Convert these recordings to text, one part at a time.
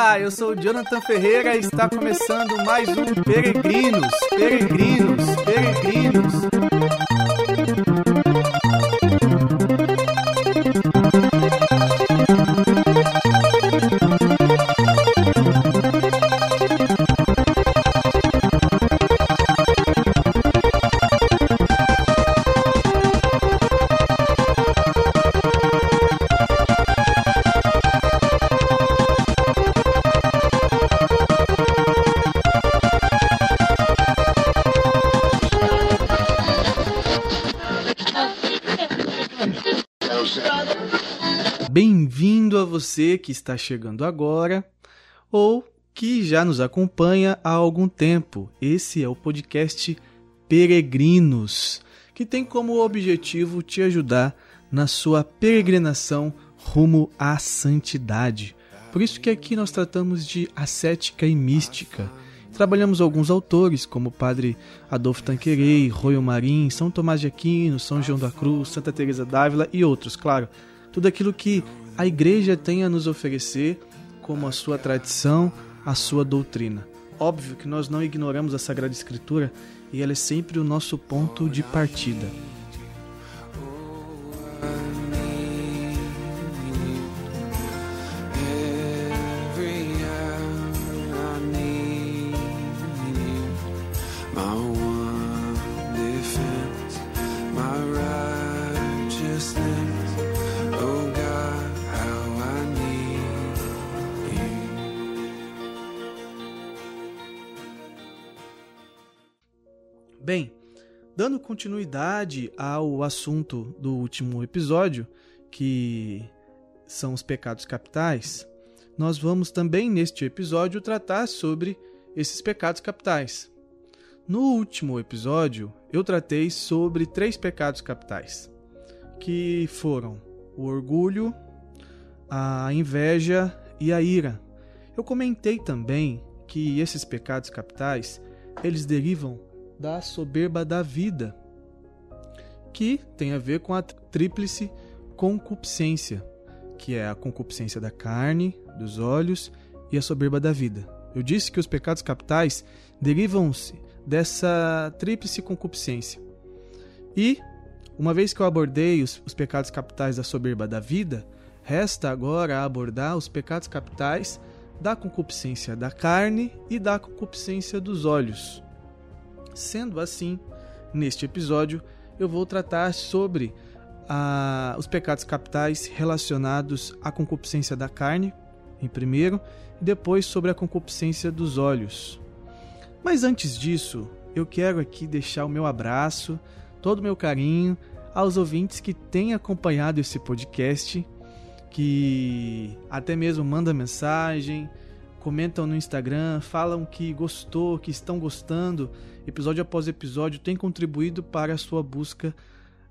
Olá, eu sou o Jonathan Ferreira e está começando mais um Peregrinos, Peregrinos, Peregrinos. Você que está chegando agora ou que já nos acompanha há algum tempo. Esse é o podcast Peregrinos, que tem como objetivo te ajudar na sua peregrinação rumo à santidade. Por isso que aqui nós tratamos de ascética e mística. Trabalhamos alguns autores, como o padre Adolfo Tanquerei, Royo Marim, São Tomás de Aquino, São João da Cruz, Santa Teresa d'Ávila e outros, claro. Tudo aquilo que a igreja tem a nos oferecer como a sua tradição, a sua doutrina. Óbvio que nós não ignoramos a Sagrada Escritura e ela é sempre o nosso ponto de partida. Bem, dando continuidade ao assunto do último episódio, que são os pecados capitais, nós vamos também neste episódio tratar sobre esses pecados capitais. No último episódio, eu tratei sobre três pecados capitais, que foram o orgulho, a inveja e a ira. Eu comentei também que esses pecados capitais, eles derivam da soberba da vida, que tem a ver com a tríplice concupiscência, que é a concupiscência da carne, dos olhos e a soberba da vida. Eu disse que os pecados capitais derivam-se dessa tríplice concupiscência. E, uma vez que eu abordei os, os pecados capitais da soberba da vida, resta agora abordar os pecados capitais da concupiscência da carne e da concupiscência dos olhos. Sendo assim, neste episódio eu vou tratar sobre os pecados capitais relacionados à concupiscência da carne, em primeiro, e depois sobre a concupiscência dos olhos. Mas antes disso, eu quero aqui deixar o meu abraço, todo o meu carinho aos ouvintes que têm acompanhado esse podcast, que até mesmo mandam mensagem, comentam no Instagram, falam que gostou, que estão gostando, episódio após episódio, tem contribuído para a sua busca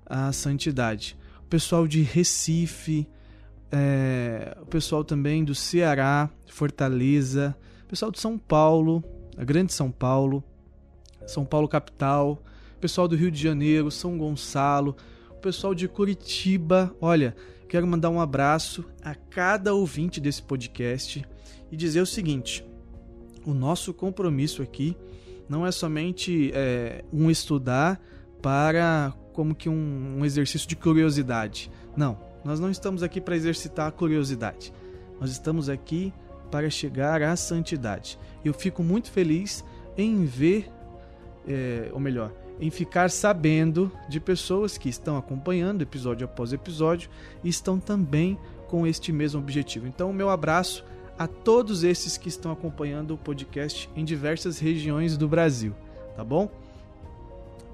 à santidade. O pessoal de Recife, é, o pessoal também do Ceará, Fortaleza, o pessoal de São Paulo, a Grande São Paulo, São Paulo capital, o pessoal do Rio de Janeiro, São Gonçalo, o pessoal de Curitiba. Olha, quero mandar um abraço a cada ouvinte desse podcast e dizer o seguinte: o nosso compromisso aqui não é somente é, um estudar para como que um, um exercício de curiosidade. Não, nós não estamos aqui para exercitar a curiosidade. Nós estamos aqui para chegar à santidade. Eu fico muito feliz em ver, é, ou melhor, em ficar sabendo de pessoas que estão acompanhando episódio após episódio e estão também com este mesmo objetivo. Então, o meu abraço a todos esses que estão acompanhando o podcast em diversas regiões do Brasil, tá bom?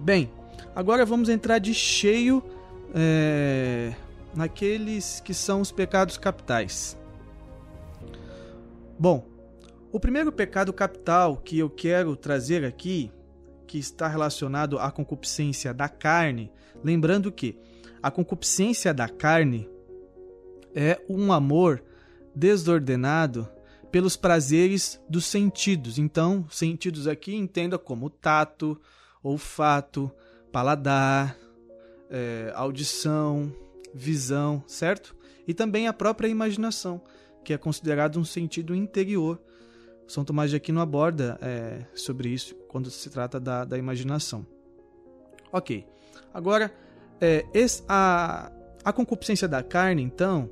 Bem, agora vamos entrar de cheio é, naqueles que são os pecados capitais. Bom, o primeiro pecado capital que eu quero trazer aqui, que está relacionado à concupiscência da carne, lembrando que a concupiscência da carne é um amor desordenado pelos prazeres dos sentidos. Então, sentidos aqui entenda como tato, olfato, paladar, é, audição, visão, certo? E também a própria imaginação. que é considerado um sentido interior. São Tomás de Aquino aborda é, sobre isso quando se trata da, da imaginação. Ok. Agora, é, esse, a, a concupiscência da carne, então,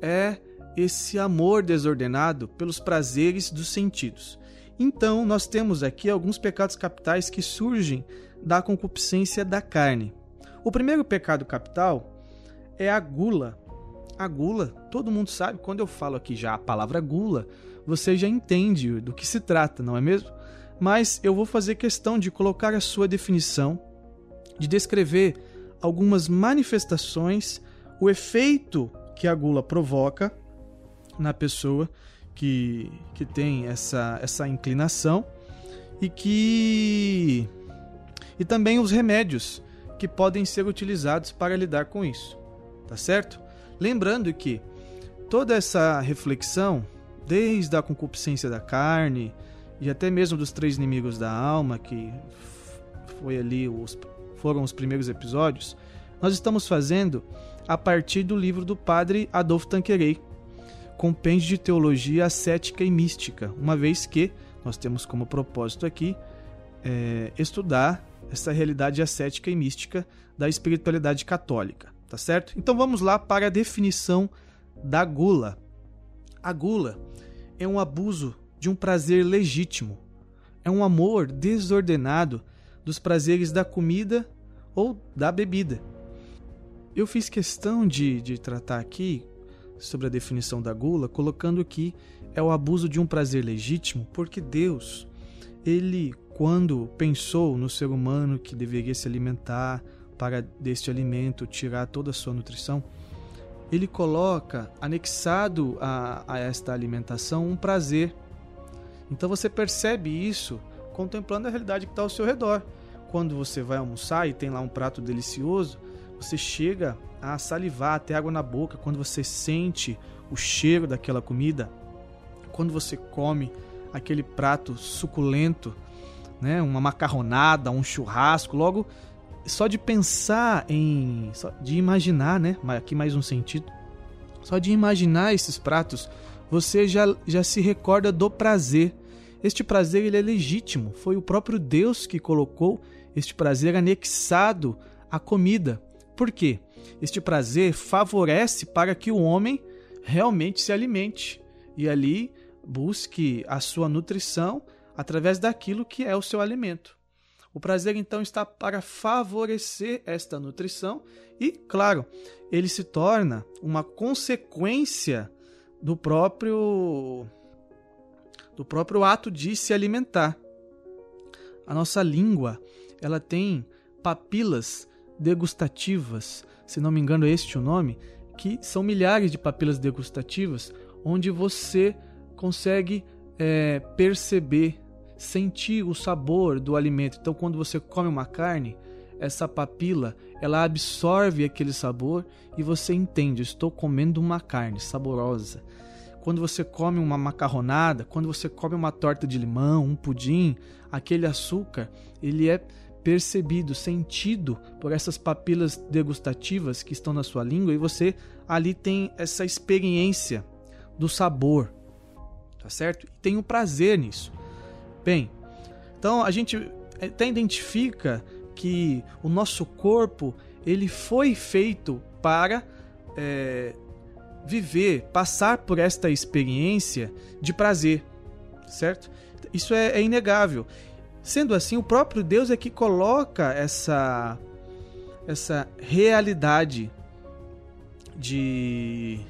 é esse amor desordenado pelos prazeres dos sentidos. Então, nós temos aqui alguns pecados capitais que surgem da concupiscência da carne. O primeiro pecado capital é a gula. A gula, todo mundo sabe, quando eu falo aqui já a palavra gula, você já entende do que se trata, não é mesmo? Mas eu vou fazer questão de colocar a sua definição, de descrever algumas manifestações, o efeito que a gula provoca na pessoa que, que tem essa, essa inclinação e que e também os remédios que podem ser utilizados para lidar com isso, tá certo? Lembrando que toda essa reflexão, desde a concupiscência da carne e até mesmo dos três inimigos da alma, que foi ali os, foram os primeiros episódios, nós estamos fazendo a partir do livro do padre Adolfo Tanquerei, Compêndio de Teologia Ascética e Mística, uma vez que nós temos como propósito aqui é, estudar essa realidade ascética e mística da espiritualidade católica, tá certo? Então vamos lá para a definição da gula. A gula é um abuso de um prazer legítimo, é um amor desordenado dos prazeres da comida ou da bebida. Eu fiz questão de, de tratar aqui sobre a definição da gula, colocando que é o abuso de um prazer legítimo, porque Deus, ele quando pensou no ser humano que deveria se alimentar para deste alimento tirar toda a sua nutrição, ele coloca anexado a, a esta alimentação um prazer. Então você percebe isso contemplando a realidade que está ao seu redor. Quando você vai almoçar e tem lá um prato delicioso, você chega a salivar, até água na boca, quando você sente o cheiro daquela comida, quando você come aquele prato suculento, né, uma macarronada, um churrasco, logo só de pensar em, só de imaginar, né, aqui mais um sentido, só de imaginar esses pratos, você já, já se recorda do prazer. Este prazer ele é legítimo, foi o próprio Deus que colocou este prazer anexado à comida. Por quê? Este prazer favorece para que o homem realmente se alimente e ali busque a sua nutrição através daquilo que é o seu alimento. O prazer então está para favorecer esta nutrição e, claro, ele se torna uma consequência do próprio do próprio ato de se alimentar. A nossa língua, ela tem papilas degustativas, se não me engano, este é o nome, que são milhares de papilas degustativas, onde você consegue é, perceber, sentir o sabor do alimento. Então, quando você come uma carne, essa papila ela absorve aquele sabor e você entende: estou comendo uma carne saborosa. Quando você come uma macarronada, quando você come uma torta de limão, um pudim, aquele açúcar, ele é percebido, sentido por essas papilas degustativas que estão na sua língua e você ali tem essa experiência do sabor, tá certo? E tem um prazer nisso. Bem, então a gente até identifica que o nosso corpo ele foi feito para é, viver, passar por esta experiência de prazer, certo? Isso é, é inegável. Sendo assim, o próprio Deus é que coloca essa essa realidade de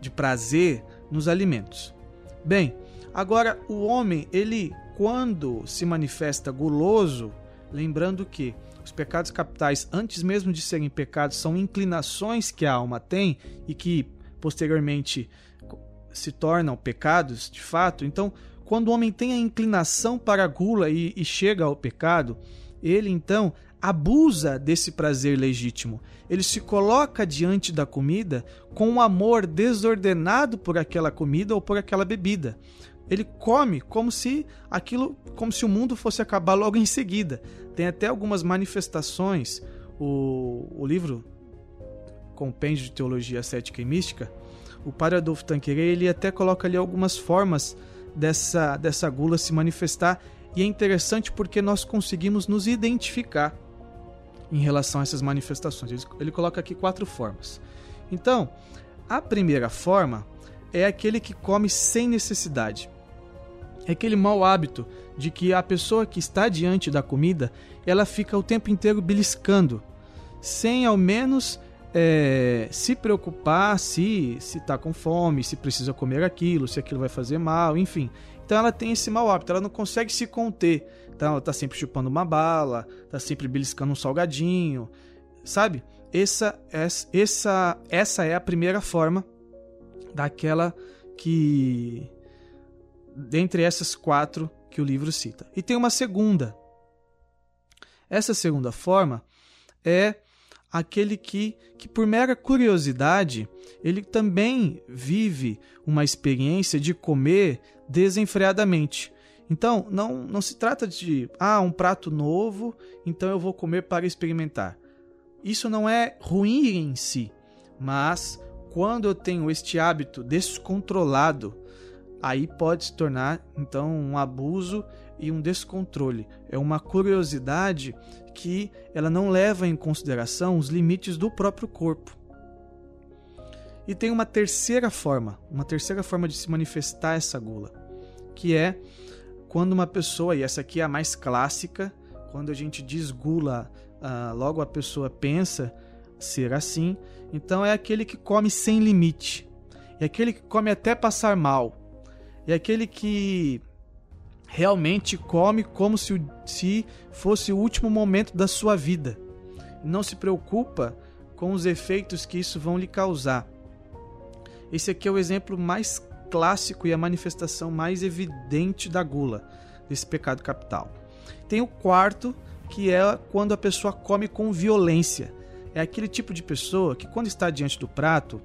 de prazer nos alimentos. Bem, agora o homem, ele quando se manifesta guloso, lembrando que os pecados capitais, antes mesmo de serem pecados, são inclinações que a alma tem e que posteriormente se tornam pecados de fato. Então, quando o homem tem a inclinação para a gula e, e chega ao pecado, ele então abusa desse prazer legítimo. Ele se coloca diante da comida com um amor desordenado por aquela comida ou por aquela bebida. Ele come como se aquilo, como se o mundo fosse acabar logo em seguida. Tem até algumas manifestações. O, o livro Compêndio de Teologia Cética e Mística, o Padre Adolfo Tanqueray ele até coloca ali algumas formas dessa, dessa gula se manifestar e é interessante porque nós conseguimos nos identificar em relação a essas manifestações. Ele, coloca aqui quatro formas. Então, a primeira forma é aquele que come sem necessidade. É aquele mau hábito de que a pessoa que está diante da comida, ela fica o tempo inteiro beliscando, sem ao menos é, se preocupar se se está com fome, se precisa comer aquilo, se aquilo vai fazer mal, enfim. Então ela tem esse mau hábito, ela não consegue se conter. Então ela está sempre chupando uma bala, está sempre beliscando um salgadinho, sabe? Essa, essa, essa é a primeira forma daquela que dentre essas quatro que o livro cita. E tem uma segunda. Essa segunda forma é aquele que, que por mera curiosidade, ele também vive uma experiência de comer desenfreadamente. Então, não, não se trata de, ah, um prato novo, então eu vou comer para experimentar. Isso não é ruim em si, mas quando eu tenho este hábito descontrolado, aí pode se tornar então um abuso e um descontrole. É uma curiosidade que ela não leva em consideração os limites do próprio corpo. E tem uma terceira forma, uma terceira forma de se manifestar essa gula, que é quando uma pessoa, e essa aqui é a mais clássica, quando a gente diz gula, uh, logo a pessoa pensa ser assim, então é aquele que come sem limite, é aquele que come até passar mal, é aquele que realmente come como se, se fosse o último momento da sua vida. Não se preocupa com os efeitos que isso vão lhe causar. Esse aqui é o exemplo mais clássico e a manifestação mais evidente da gula, desse pecado capital. Tem o quarto, que é quando a pessoa come com violência. É aquele tipo de pessoa que, quando está diante do prato,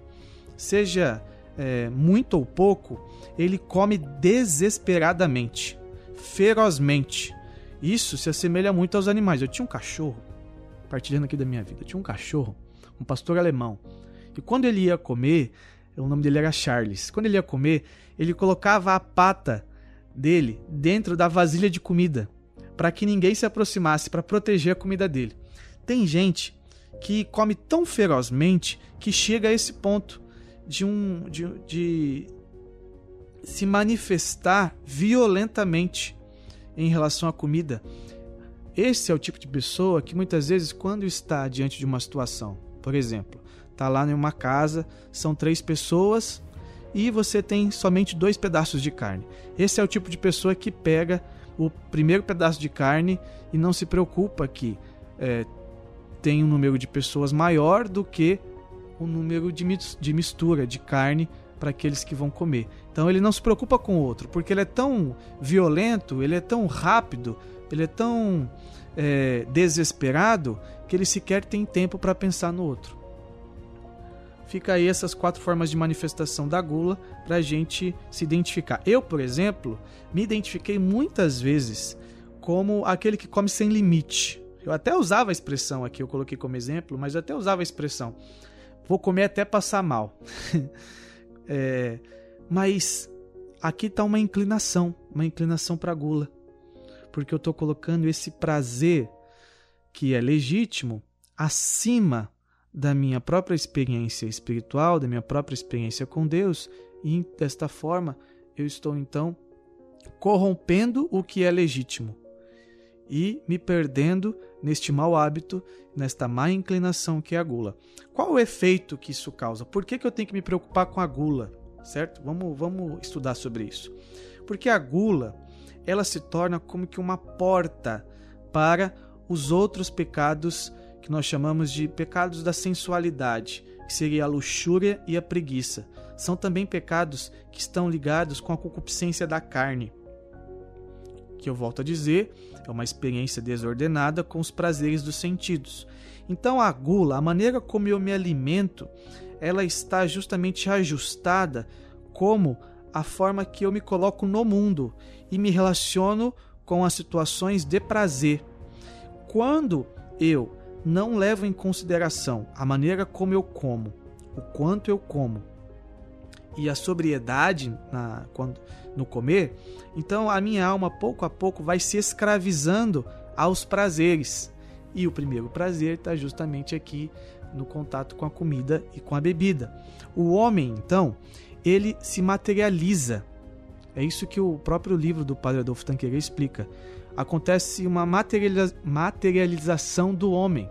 seja é, muito ou pouco, ele come desesperadamente ferozmente. Isso se assemelha muito aos animais. Eu tinha um cachorro, partilhando aqui da minha vida, eu tinha um cachorro, um pastor alemão. E quando ele ia comer, o nome dele era Charles. Quando ele ia comer, ele colocava a pata dele dentro da vasilha de comida, para que ninguém se aproximasse, para proteger a comida dele. Tem gente que come tão ferozmente que chega a esse ponto de um de, de se manifestar violentamente em relação à comida. Esse é o tipo de pessoa que muitas vezes, quando está diante de uma situação, por exemplo, está lá em uma casa, são três pessoas e você tem somente dois pedaços de carne. Esse é o tipo de pessoa que pega o primeiro pedaço de carne e não se preocupa que é, tem um número de pessoas maior do que o número de mistura de carne para aqueles que vão comer. Então ele não se preocupa com o outro, porque ele é tão violento, ele é tão rápido, ele é tão é, desesperado que ele sequer tem tempo para pensar no outro. Fica aí essas quatro formas de manifestação da gula para a gente se identificar. Eu, por exemplo, me identifiquei muitas vezes como aquele que come sem limite. Eu até usava a expressão aqui, eu coloquei como exemplo, mas eu até usava a expressão: vou comer até passar mal. É, mas aqui está uma inclinação, uma inclinação para a gula. Porque eu estou colocando esse prazer que é legítimo acima da minha própria experiência espiritual, da minha própria experiência com Deus, e desta forma eu estou então corrompendo o que é legítimo e me perdendo neste mau hábito, nesta má inclinação que é a gula. Qual o efeito que isso causa? Por que, que eu tenho que me preocupar com a gula? Certo? Vamos, vamos estudar sobre isso. Porque a gula ela se torna como que uma porta para os outros pecados que nós chamamos de pecados da sensualidade, que seria a luxúria e a preguiça. São também pecados que estão ligados com a concupiscência da carne que eu volto a dizer, é uma experiência desordenada com os prazeres dos sentidos. Então a gula, a maneira como eu me alimento, ela está justamente ajustada como a forma que eu me coloco no mundo e me relaciono com as situações de prazer. Quando eu não levo em consideração a maneira como eu como, o quanto eu como e a sobriedade na, quando, no comer, então a minha alma pouco a pouco vai se escravizando aos prazeres. E o primeiro prazer está justamente aqui no contato com a comida e com a bebida. O homem, então, ele se materializa. É isso que o próprio livro do Padre Adolfo Tanqueira explica. Acontece uma materialização do homem,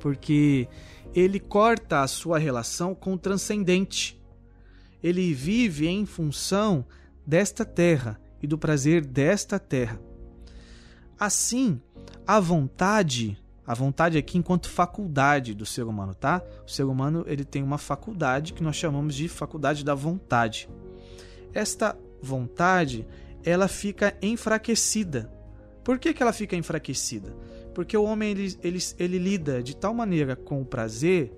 porque ele corta a sua relação com o transcendente. Ele vive em função desta terra e do prazer desta terra. Assim, a vontade, a vontade aqui enquanto faculdade do ser humano, tá? O ser humano ele tem uma faculdade que nós chamamos de faculdade da vontade. Esta vontade, ela fica enfraquecida. Por que, que ela fica enfraquecida? Porque o homem ele, ele, ele lida de tal maneira com o prazer,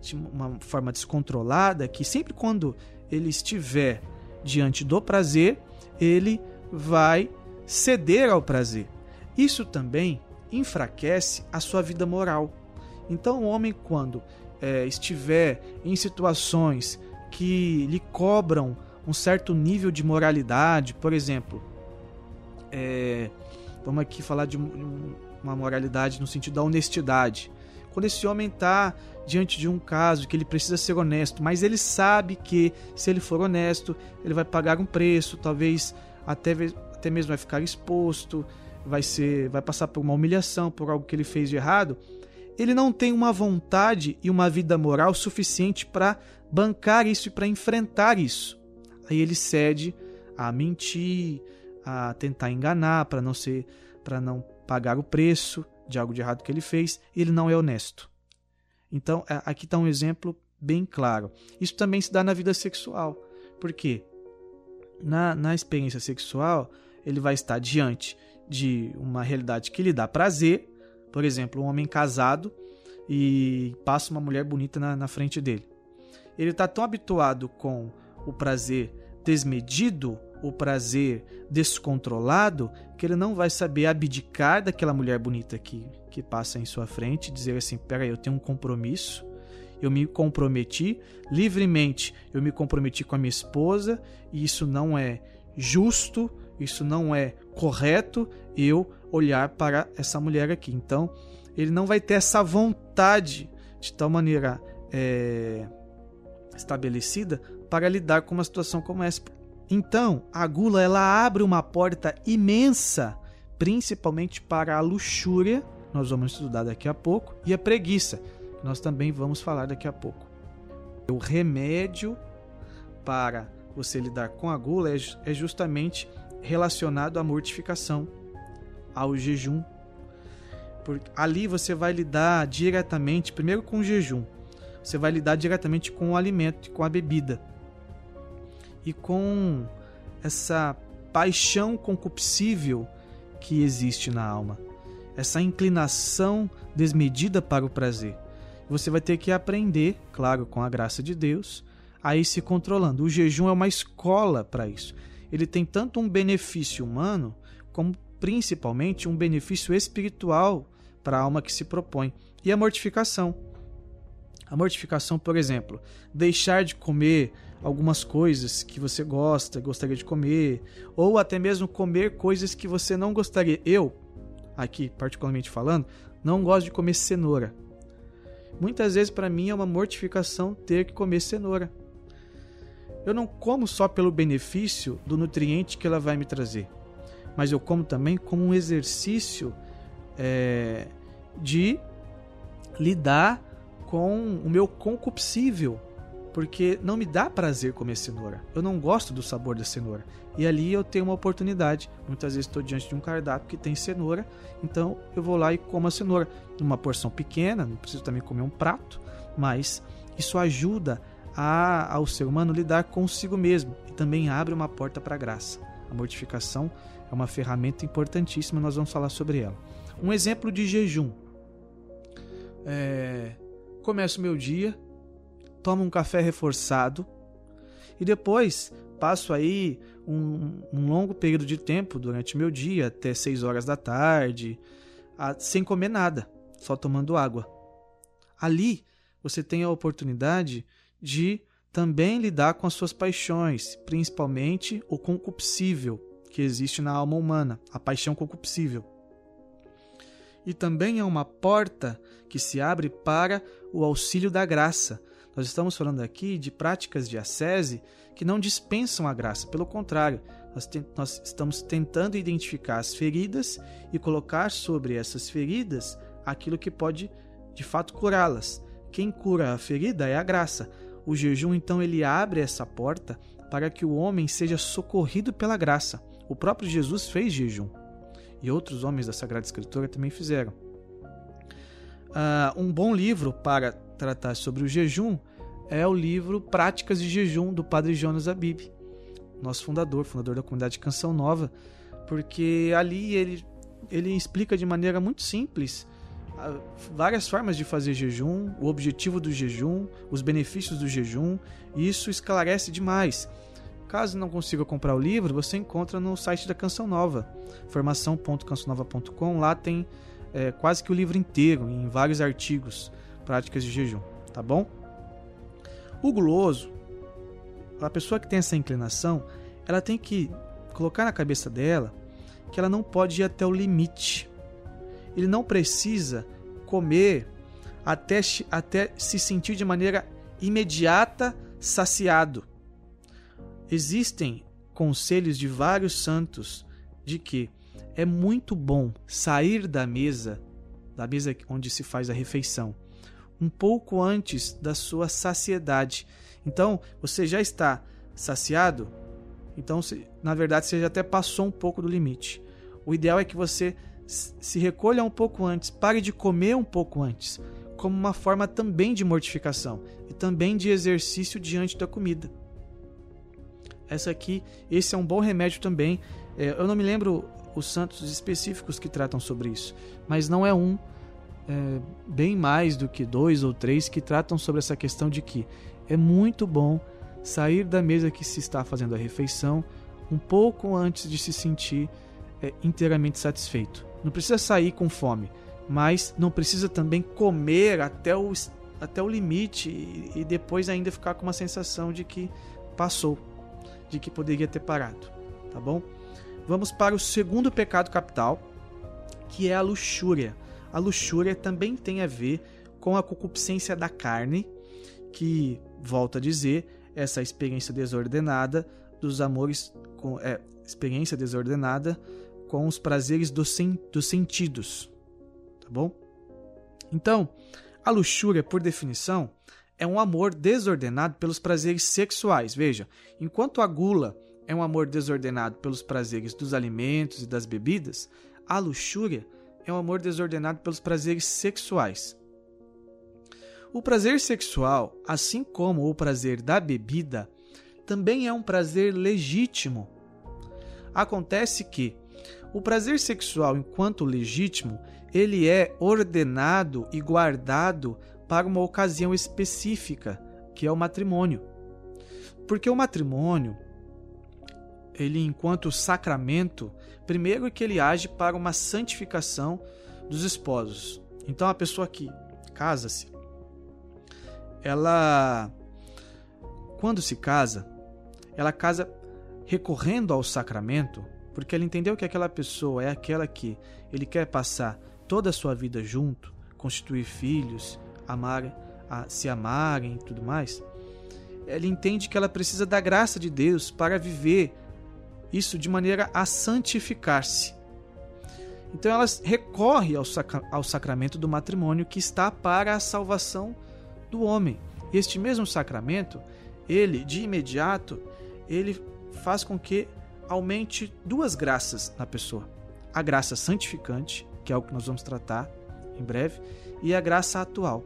de uma forma descontrolada, que sempre quando ele estiver diante do prazer, ele vai ceder ao prazer. Isso também enfraquece a sua vida moral. Então, o homem, quando é, estiver em situações que lhe cobram um certo nível de moralidade, por exemplo, é, vamos aqui falar de uma moralidade no sentido da honestidade. Quando esse homem está diante de um caso que ele precisa ser honesto, mas ele sabe que se ele for honesto, ele vai pagar um preço, talvez até, até mesmo vai ficar exposto, vai ser, vai passar por uma humilhação, por algo que ele fez de errado. Ele não tem uma vontade e uma vida moral suficiente para bancar isso e para enfrentar isso. Aí ele cede a mentir, a tentar enganar para não ser, para não pagar o preço de algo de errado que ele fez. Ele não é honesto. Então, aqui está um exemplo bem claro. Isso também se dá na vida sexual. Por quê? Na, na experiência sexual, ele vai estar diante de uma realidade que lhe dá prazer, por exemplo, um homem casado e passa uma mulher bonita na, na frente dele. Ele está tão habituado com o prazer desmedido, o prazer descontrolado, que ele não vai saber abdicar daquela mulher bonita que, que passa em sua frente dizer assim: peraí, eu tenho um compromisso, eu me comprometi livremente, eu me comprometi com a minha esposa e isso não é justo, isso não é correto eu olhar para essa mulher aqui. Então, ele não vai ter essa vontade de tal maneira é, estabelecida para lidar com uma situação como essa. Então, a gula ela abre uma porta imensa, principalmente para a luxúria, nós vamos estudar daqui a pouco, e a preguiça, nós também vamos falar daqui a pouco. O remédio para você lidar com a gula é, é justamente relacionado à mortificação, ao jejum. Porque ali você vai lidar diretamente, primeiro com o jejum, você vai lidar diretamente com o alimento, com a bebida. E com essa paixão concupiscível que existe na alma, essa inclinação desmedida para o prazer. Você vai ter que aprender, claro, com a graça de Deus, a ir se controlando. O jejum é uma escola para isso ele tem tanto um benefício humano, como principalmente um benefício espiritual para a alma que se propõe. E a mortificação. A mortificação, por exemplo, deixar de comer algumas coisas que você gosta, gostaria de comer, ou até mesmo comer coisas que você não gostaria. Eu, aqui particularmente falando, não gosto de comer cenoura. Muitas vezes para mim é uma mortificação ter que comer cenoura. Eu não como só pelo benefício do nutriente que ela vai me trazer, mas eu como também como um exercício é, de lidar com o meu concupiscível, porque não me dá prazer comer cenoura. Eu não gosto do sabor da cenoura. E ali eu tenho uma oportunidade. Muitas vezes estou diante de um cardápio que tem cenoura, então eu vou lá e como a cenoura numa porção pequena, não preciso também comer um prato, mas isso ajuda a, ao ser humano lidar consigo mesmo e também abre uma porta para a graça. A mortificação é uma ferramenta importantíssima, nós vamos falar sobre ela. Um exemplo de jejum. É, começo meu dia, tomo um café reforçado e depois passo aí um, um longo período de tempo durante meu dia, até 6 horas da tarde, a, sem comer nada. só tomando água. Ali você tem a oportunidade de também lidar com as suas paixões, principalmente o concupiscível que existe na alma humana, a paixão concupiscível. E também é uma porta que se abre para o auxílio da graça. Nós estamos falando aqui de práticas de ascese que não dispensam a graça, pelo contrário, nós, te nós estamos tentando identificar as feridas e colocar sobre essas feridas aquilo que pode de fato curá-las. Quem cura a ferida é a graça. O jejum, então, ele abre essa porta para que o homem seja socorrido pela graça. O próprio Jesus fez jejum e outros homens da Sagrada Escritura também fizeram. Uh, um bom livro para tratar sobre o jejum é o livro Práticas de Jejum do Padre Jonas Abib, nosso fundador, fundador da comunidade Canção Nova, porque ali ele, ele explica de maneira muito simples várias formas de fazer jejum, o objetivo do jejum, os benefícios do jejum, e isso esclarece demais. Caso não consiga comprar o livro, você encontra no site da Canção Nova, formação.cançãonova.com. Lá tem é, quase que o livro inteiro, em vários artigos, práticas de jejum, tá bom? O guloso, a pessoa que tem essa inclinação, ela tem que colocar na cabeça dela que ela não pode ir até o limite ele não precisa comer até, até se sentir de maneira imediata saciado. Existem conselhos de vários santos de que é muito bom sair da mesa, da mesa onde se faz a refeição, um pouco antes da sua saciedade. Então, você já está saciado, então na verdade você já até passou um pouco do limite. O ideal é que você se recolha um pouco antes, pare de comer um pouco antes, como uma forma também de mortificação e também de exercício diante da comida. Essa aqui, esse é um bom remédio também. É, eu não me lembro os santos específicos que tratam sobre isso, mas não é um, é, bem mais do que dois ou três que tratam sobre essa questão de que é muito bom sair da mesa que se está fazendo a refeição um pouco antes de se sentir é, inteiramente satisfeito. Não precisa sair com fome, mas não precisa também comer até o, até o limite e, depois ainda ficar com uma sensação de que passou, de que poderia ter parado, tá bom? Vamos para o segundo pecado capital, que é a luxúria. A luxúria também tem a ver com a concupiscência da carne, que, volto a dizer, essa experiência desordenada dos amores, é, experiência desordenada com os prazeres dos, sen dos sentidos. Tá bom? Então, a luxúria, por definição, é um amor desordenado pelos prazeres sexuais. Veja, enquanto a gula é um amor desordenado pelos prazeres dos alimentos e das bebidas, a luxúria é um amor desordenado pelos prazeres sexuais. O prazer sexual, assim como o prazer da bebida, também é um prazer legítimo. Acontece que o prazer sexual, enquanto legítimo, ele é ordenado e guardado para uma ocasião específica, que é o matrimônio. Porque o matrimônio, ele enquanto sacramento, primeiro é que ele age para uma santificação dos esposos. Então a pessoa que casa-se, ela quando se casa, ela casa recorrendo ao sacramento porque ele entendeu que aquela pessoa é aquela que ele quer passar toda a sua vida junto, constituir filhos, amar, a, se amarem e tudo mais. Ele entende que ela precisa da graça de Deus para viver isso de maneira a santificar-se. Então ela recorre ao, sacra ao sacramento do matrimônio que está para a salvação do homem. Este mesmo sacramento, ele de imediato, ele faz com que aumente duas graças na pessoa: a graça santificante, que é o que nós vamos tratar em breve, e a graça atual.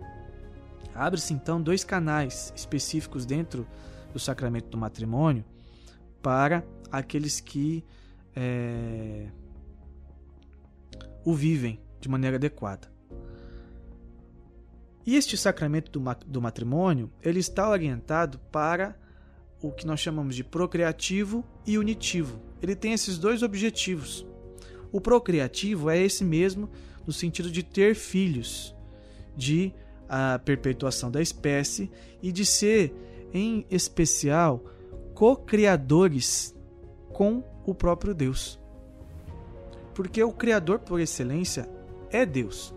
Abre-se então dois canais específicos dentro do sacramento do matrimônio para aqueles que é, o vivem de maneira adequada. E este sacramento do, matrimônio ele está orientado para o que nós chamamos de procriativo e unitivo. Ele tem esses dois objetivos. O procriativo é esse mesmo no sentido de ter filhos, de a perpetuação da espécie e de ser, em especial, co-criadores com o próprio Deus. Porque o Criador por excelência é Deus,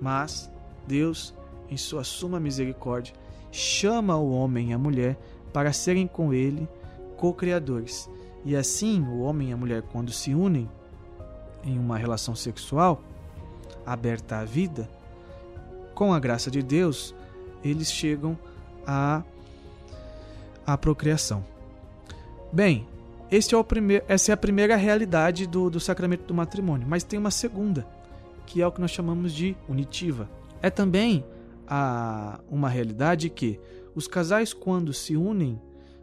mas Deus, em sua suma misericórdia, chama o homem e a mulher para serem com ele co-criadores. E assim, o homem e a mulher, quando se unem em uma relação sexual aberta à vida, com a graça de Deus, eles chegam à, à procriação. Bem, este é o primeiro, essa é a primeira realidade do, do sacramento do matrimônio, mas tem uma segunda, que é o que nós chamamos de unitiva. É também a, uma realidade que os casais, quando se unem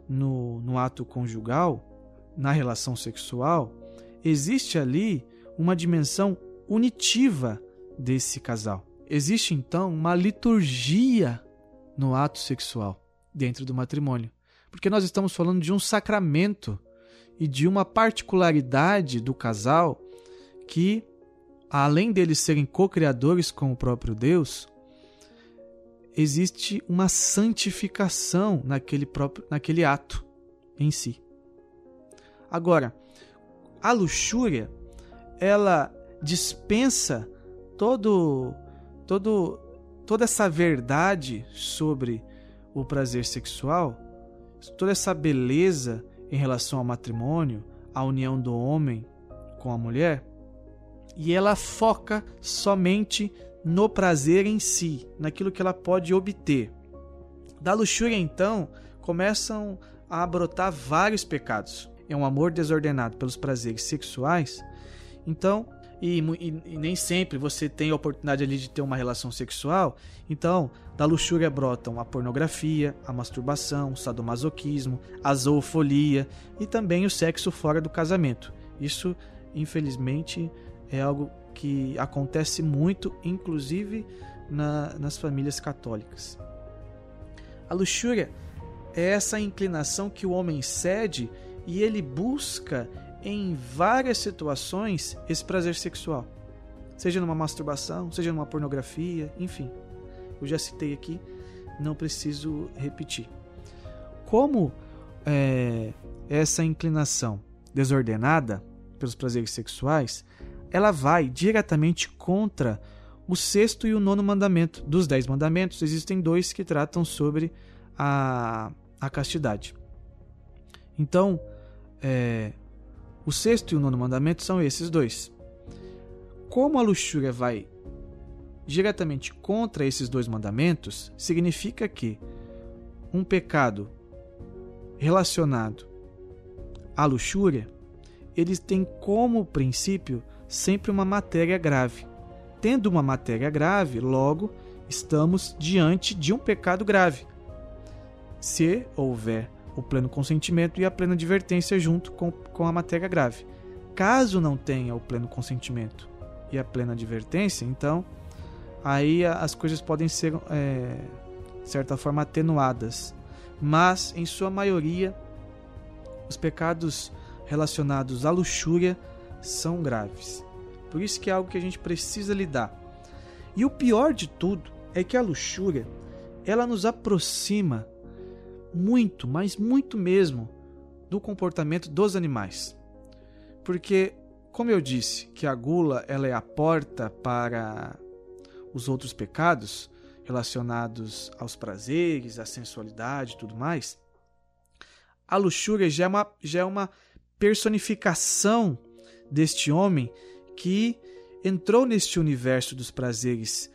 no, no ato conjugal, na relação sexual, existe ali uma dimensão unitiva desse casal. Existe então uma liturgia no ato sexual dentro do matrimônio, porque nós estamos falando de um sacramento e de uma particularidade do casal que, além deles serem co-criadores com o próprio Deus, existe uma santificação naquele próprio naquele ato em si. Agora, a luxúria ela dispensa todo todo, toda essa verdade sobre o prazer sexual, toda essa beleza em relação ao matrimônio, a união do homem com a mulher, e ela foca somente no prazer em si, naquilo que ela pode obter. Da luxúria, então, começam a brotar vários pecados. É um amor desordenado pelos prazeres sexuais. Então, e, e, e, nem sempre você tem a oportunidade ali de ter uma relação sexual. Então, da luxúria brotam a pornografia, a masturbação, o sadomasoquismo, a zoofolia e também o sexo fora do casamento. Isso, infelizmente, é algo que acontece muito, inclusive na, nas famílias católicas. A luxúria é essa inclinação que o homem cede e ele busca em várias situações esse prazer sexual. Seja numa masturbação, seja numa pornografia, enfim. Eu já citei aqui, não preciso repetir. Como é, essa inclinação desordenada pelos prazeres sexuais, ela vai diretamente contra o sexto e o nono mandamento. Dos dez mandamentos, existem dois que tratam sobre a, a castidade. Então, é, o sexto e o nono mandamento são esses dois. Como a luxúria vai diretamente contra esses dois mandamentos, significa que um pecado relacionado à luxúria, eles têm como princípio sempre uma matéria grave. Tendo uma matéria grave, logo estamos diante de um pecado grave. Se houver o pleno consentimento e a plena advertência junto com, com a matéria grave. Caso não tenha o pleno consentimento e a plena advertência, então aí as coisas podem ser, é, de certa forma, atenuadas. Mas, em sua maioria, os pecados relacionados à luxúria são graves. Por isso que é algo que a gente precisa lidar. E o pior de tudo é que a luxúria, ela nos aproxima muito, mas muito mesmo, do comportamento dos animais. Porque, como eu disse, que a gula ela é a porta para os outros pecados relacionados aos prazeres, à sensualidade e tudo mais, a luxúria já é uma, já é uma personificação deste homem que entrou neste universo dos prazeres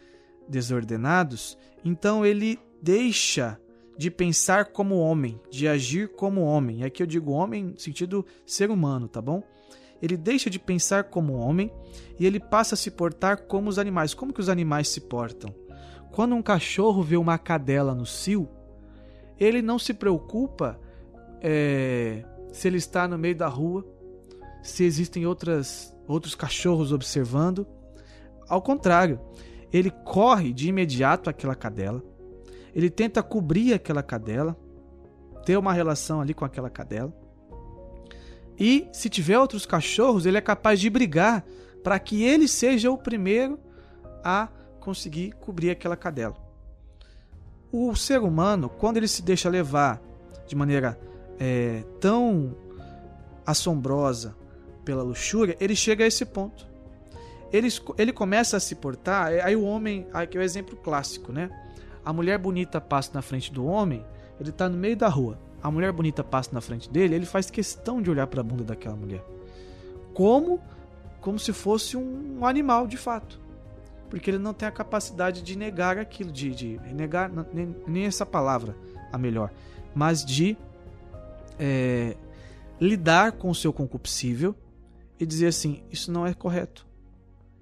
desordenados, então ele deixa de pensar como homem, de agir como homem. E aqui eu digo homem no sentido ser humano, tá bom? Ele deixa de pensar como homem e ele passa a se portar como os animais. Como que os animais se portam? Quando um cachorro vê uma cadela no cio, ele não se preocupa é, se ele está no meio da rua, se existem outras, outros cachorros observando. Ao contrário, ele corre de imediato àquela cadela, ele tenta cobrir aquela cadela, ter uma relação ali com aquela cadela. E se tiver outros cachorros, ele é capaz de brigar para que ele seja o primeiro a conseguir cobrir aquela cadela. O ser humano, quando ele se deixa levar de maneira é, tão assombrosa pela luxúria, ele chega a esse ponto. Ele, ele começa a se portar, é, aí o homem, aqui é o exemplo clássico, né? A mulher bonita passa na frente do homem, ele está no meio da rua. A mulher bonita passa na frente dele, ele faz questão de olhar para a bunda daquela mulher. Como como se fosse um animal de fato. Porque ele não tem a capacidade de negar aquilo, de, de negar, nem, nem essa palavra a melhor, mas de é, lidar com o seu concupiscível e dizer assim: Isso não é correto.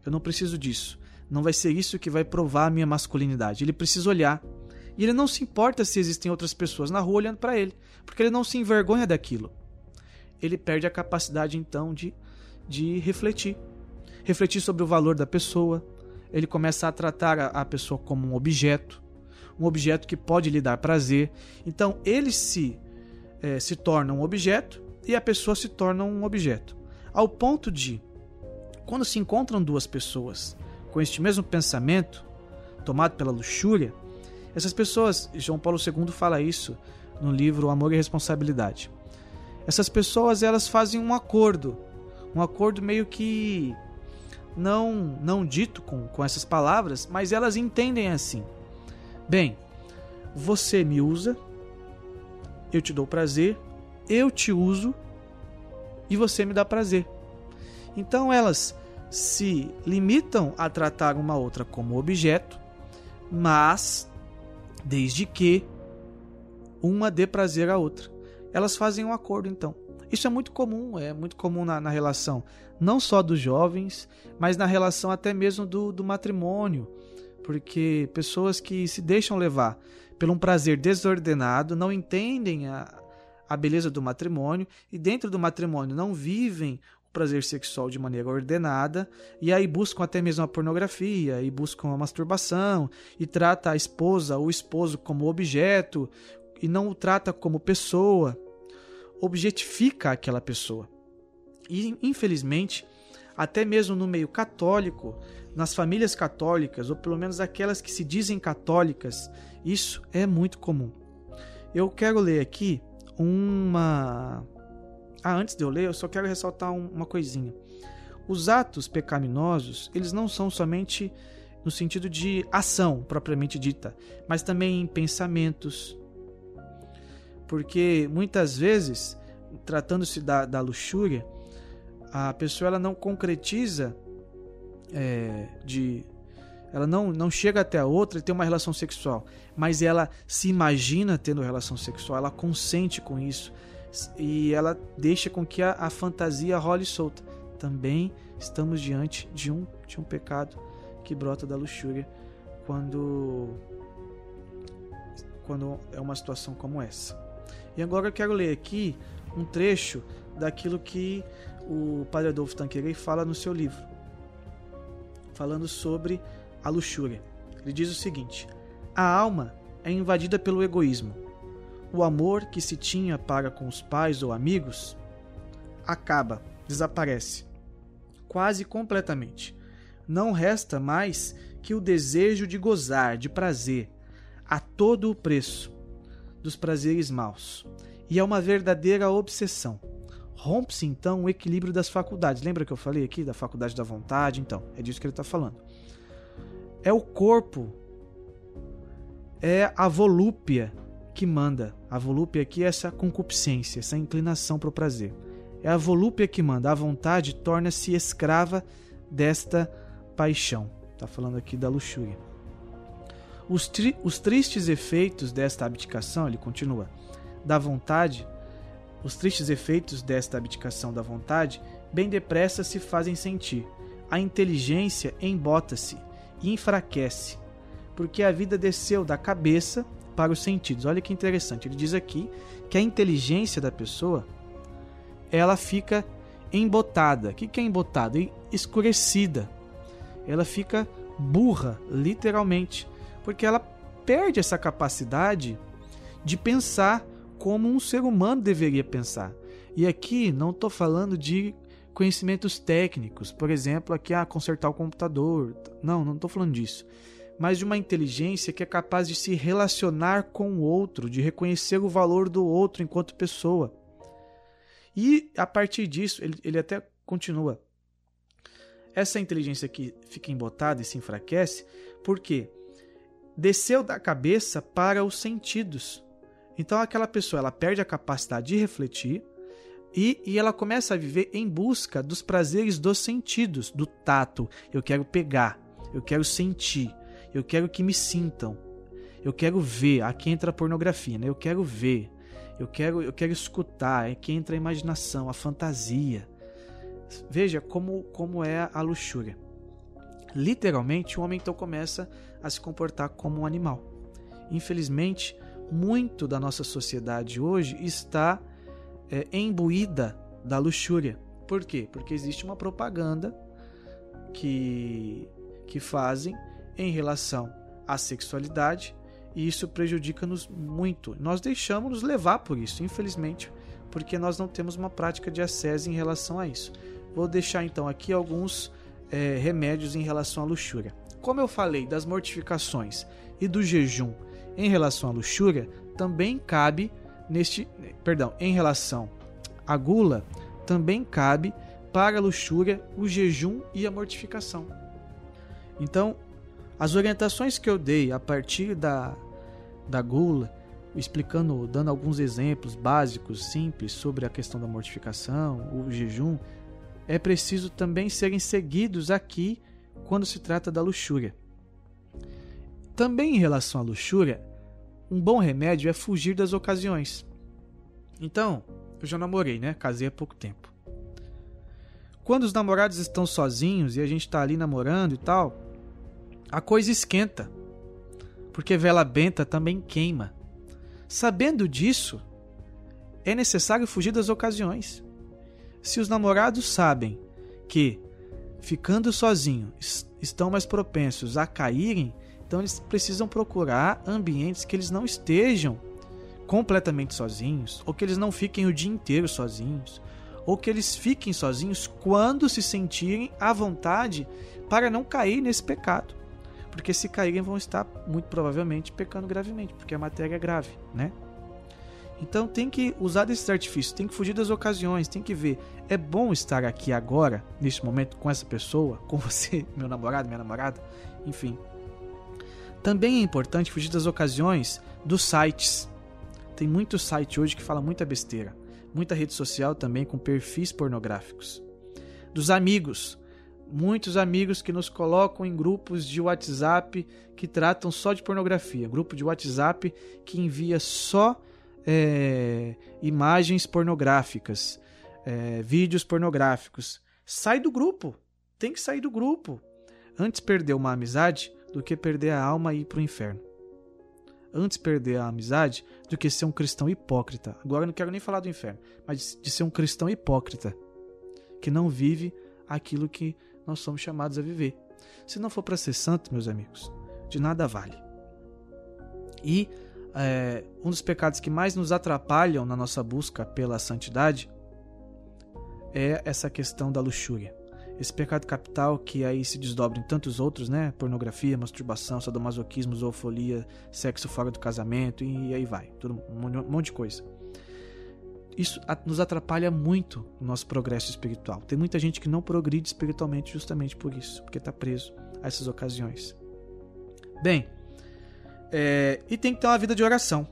Eu não preciso disso. Não vai ser isso que vai provar a minha masculinidade. Ele precisa olhar. E ele não se importa se existem outras pessoas na rua olhando para ele, porque ele não se envergonha daquilo. Ele perde a capacidade então de, de refletir. Refletir sobre o valor da pessoa. Ele começa a tratar a, pessoa como um objeto, um objeto que pode lhe dar prazer. Então ele se, é, se torna um objeto e a pessoa se torna um objeto. Ao ponto de quando se encontram duas pessoas com este mesmo pensamento, tomado pela luxúria, essas pessoas, João Paulo II fala isso no livro Amor e Responsabilidade. Essas pessoas elas fazem um acordo, um acordo meio que não não dito com, com essas palavras, mas elas entendem assim. Bem, você me usa, eu te dou prazer, eu te uso e você me dá prazer. Então elas se limitam a tratar uma outra como objeto, mas desde que uma dê prazer à outra. Elas fazem um acordo então. Isso é muito comum, é muito comum na, na relação, não só dos jovens, mas na relação até mesmo do, do matrimônio. Porque pessoas que se deixam levar por um prazer desordenado não entendem a, a beleza do matrimônio e dentro do matrimônio não vivem prazer sexual de maneira ordenada e aí buscam até mesmo a pornografia e buscam a masturbação e trata a esposa ou o esposo como objeto e não o trata como pessoa, objetifica aquela pessoa. E infelizmente, até mesmo no meio católico, nas famílias católicas, ou pelo menos aquelas que se dizem católicas, isso é muito comum. Eu quero ler aqui uma ah, antes de eu ler, eu só quero ressaltar uma coisinha. Os atos pecaminosos, eles não são somente no sentido de ação propriamente dita, mas também em pensamentos. Porque muitas vezes, tratando-se da, da luxúria, a pessoa ela não concretiza é, de ela não, não chega até a outra e tem uma relação sexual, mas ela se imagina tendo relação sexual, ela consente com isso, e ela deixa com que a, a fantasia role solta. Também estamos diante de um, de um pecado que brota da luxúria quando, quando é uma situação como essa. E agora eu quero ler aqui um trecho daquilo que o Padre Adolfo Tanqueray fala no seu livro, falando sobre a luxúria. Ele diz o seguinte: a alma é invadida pelo egoísmo o amor que se tinha para com os pais ou amigos acaba, desaparece, quase completamente. Não resta mais que o desejo de gozar de prazer a todo o preço dos prazeres maus. E é uma verdadeira obsessão. Rompe-se então o equilíbrio das faculdades. Lembra que eu falei aqui da faculdade da vontade? Então, é disso que ele está falando. É o corpo, é a volúpia que manda. A volúpia aqui é essa concupiscência, essa inclinação para o prazer. É a volúpia que manda. A vontade torna-se escrava desta paixão. Está falando aqui da luxúria. Os, tri os tristes efeitos desta abdicação, ele continua, da vontade, os tristes efeitos desta abdicação da vontade, bem depressa se fazem sentir. A inteligência embota-se e enfraquece, porque a vida desceu da cabeça para os sentidos. Olha que interessante. Ele diz aqui que a inteligência da pessoa ela fica embotada. O que é embotada? Escurecida. Ela fica burra, literalmente, porque ela perde essa capacidade de pensar como um ser humano deveria pensar. E aqui não estou falando de conhecimentos técnicos, por exemplo, aqui a ah, consertar o computador. Não, não estou falando disso. Mas de uma inteligência que é capaz de se relacionar com o outro, de reconhecer o valor do outro enquanto pessoa. E a partir disso, ele, ele até continua. Essa inteligência que fica embotada e se enfraquece, porque desceu da cabeça para os sentidos. Então aquela pessoa ela perde a capacidade de refletir e, e ela começa a viver em busca dos prazeres dos sentidos, do tato. Eu quero pegar, eu quero sentir, eu quero que me sintam, eu quero ver. Aqui entra a pornografia, né? Eu quero ver, eu quero, eu quero escutar. Aqui entra a imaginação, a fantasia. Veja como, como é a luxúria. Literalmente, o homem então começa a se comportar como um animal. Infelizmente, muito da nossa sociedade hoje está é, da luxúria. Por quê? Porque existe uma propaganda que, que fazem em relação à sexualidade e isso prejudica-nos muito. Nós deixamos nos levar por isso, infelizmente, porque nós não temos uma prática de ascese em relação a isso. Vou deixar então aqui alguns é, remédios em relação à luxúria. Como eu falei das mortificações e do jejum em relação à luxúria, também cabe neste, perdão, em relação à gula, também cabe para a luxúria o jejum e a mortificação. Então, as orientações que eu dei a partir da, da gula, explicando, dando alguns exemplos básicos, simples sobre a questão da mortificação, o jejum, é preciso também serem seguidos aqui quando se trata da luxúria. Também em relação à luxúria, um bom remédio é fugir das ocasiões. Então, eu já namorei, né? Casei há pouco tempo. Quando os namorados estão sozinhos e a gente está ali namorando e tal, a coisa esquenta. Porque vela benta também queima. Sabendo disso, é necessário fugir das ocasiões. Se os namorados sabem que ficando sozinhos, estão mais propensos a caírem, então eles precisam procurar ambientes que eles não estejam completamente sozinhos, ou que eles não fiquem o dia inteiro sozinhos, ou que eles fiquem sozinhos quando se sentirem à vontade para não cair nesse pecado. Porque se caírem vão estar muito provavelmente pecando gravemente, porque a matéria é grave, né? Então tem que usar desses artifícios, tem que fugir das ocasiões, tem que ver. É bom estar aqui agora, neste momento, com essa pessoa, com você, meu namorado, minha namorada, enfim. Também é importante fugir das ocasiões dos sites. Tem muito site hoje que fala muita besteira. Muita rede social também com perfis pornográficos. Dos amigos. Muitos amigos que nos colocam em grupos de WhatsApp que tratam só de pornografia. Grupo de WhatsApp que envia só é, imagens pornográficas, é, vídeos pornográficos. Sai do grupo. Tem que sair do grupo. Antes perder uma amizade do que perder a alma e ir para o inferno. Antes perder a amizade do que ser um cristão hipócrita. Agora eu não quero nem falar do inferno, mas de ser um cristão hipócrita que não vive aquilo que nós somos chamados a viver. Se não for para ser santo, meus amigos, de nada vale. E é, um dos pecados que mais nos atrapalham na nossa busca pela santidade é essa questão da luxúria. Esse pecado capital que aí se desdobra em tantos outros, né? Pornografia, masturbação, sadomasoquismo, zoofolia, sexo fora do casamento e aí vai. Tudo, um monte de coisa. Isso nos atrapalha muito o nosso progresso espiritual. Tem muita gente que não progride espiritualmente justamente por isso, porque está preso a essas ocasiões. Bem, é, e tem que ter uma vida de oração.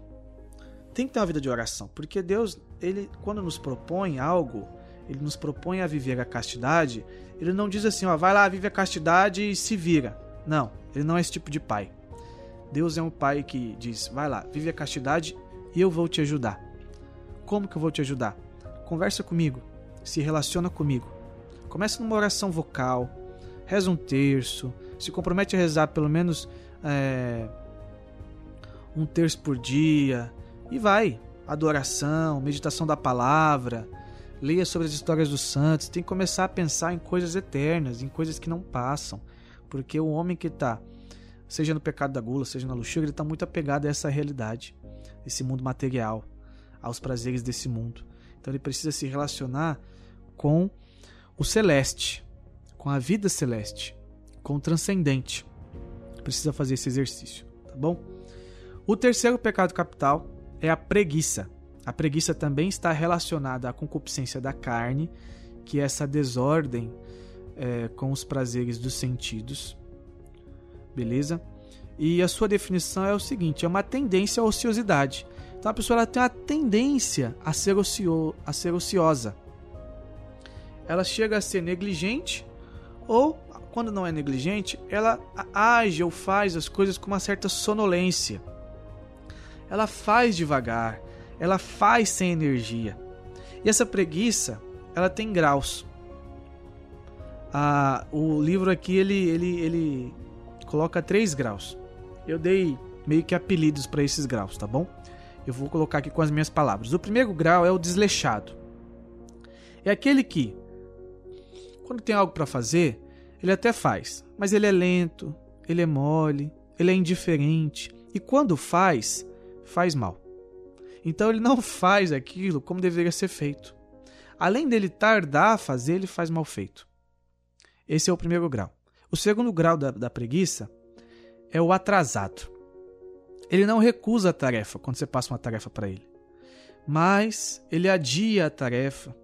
Tem que ter uma vida de oração, porque Deus, ele quando nos propõe algo, ele nos propõe a viver a castidade, ele não diz assim, ó, vai lá, vive a castidade e se vira. Não, ele não é esse tipo de pai. Deus é um pai que diz, vai lá, vive a castidade e eu vou te ajudar. Como que eu vou te ajudar? Conversa comigo, se relaciona comigo. Começa numa oração vocal, reza um terço, se compromete a rezar pelo menos é, um terço por dia e vai. Adoração, meditação da palavra, leia sobre as histórias dos santos. Tem que começar a pensar em coisas eternas, em coisas que não passam. Porque o homem que está, seja no pecado da gula, seja na luxúria, ele está muito apegado a essa realidade, esse mundo material, aos prazeres desse mundo. Então ele precisa se relacionar com o celeste, com a vida celeste, com o transcendente. Precisa fazer esse exercício, tá bom? O terceiro pecado capital é a preguiça. A preguiça também está relacionada à concupiscência da carne, que é essa desordem é, com os prazeres dos sentidos. Beleza? E a sua definição é o seguinte: é uma tendência à ociosidade. Então a pessoa ela tem uma tendência a ser, ocio, a ser ociosa. Ela chega a ser negligente ou, quando não é negligente, ela age ou faz as coisas com uma certa sonolência. Ela faz devagar, ela faz sem energia. E essa preguiça, ela tem graus. Ah, o livro aqui ele, ele, ele coloca três graus. Eu dei meio que apelidos para esses graus, tá bom? Eu vou colocar aqui com as minhas palavras. O primeiro grau é o desleixado. É aquele que, quando tem algo para fazer, ele até faz, mas ele é lento, ele é mole, ele é indiferente e quando faz, faz mal. Então ele não faz aquilo como deveria ser feito. Além dele tardar a fazer, ele faz mal feito. Esse é o primeiro grau. O segundo grau da, da preguiça é o atrasado. Ele não recusa a tarefa quando você passa uma tarefa para ele, mas ele adia a tarefa.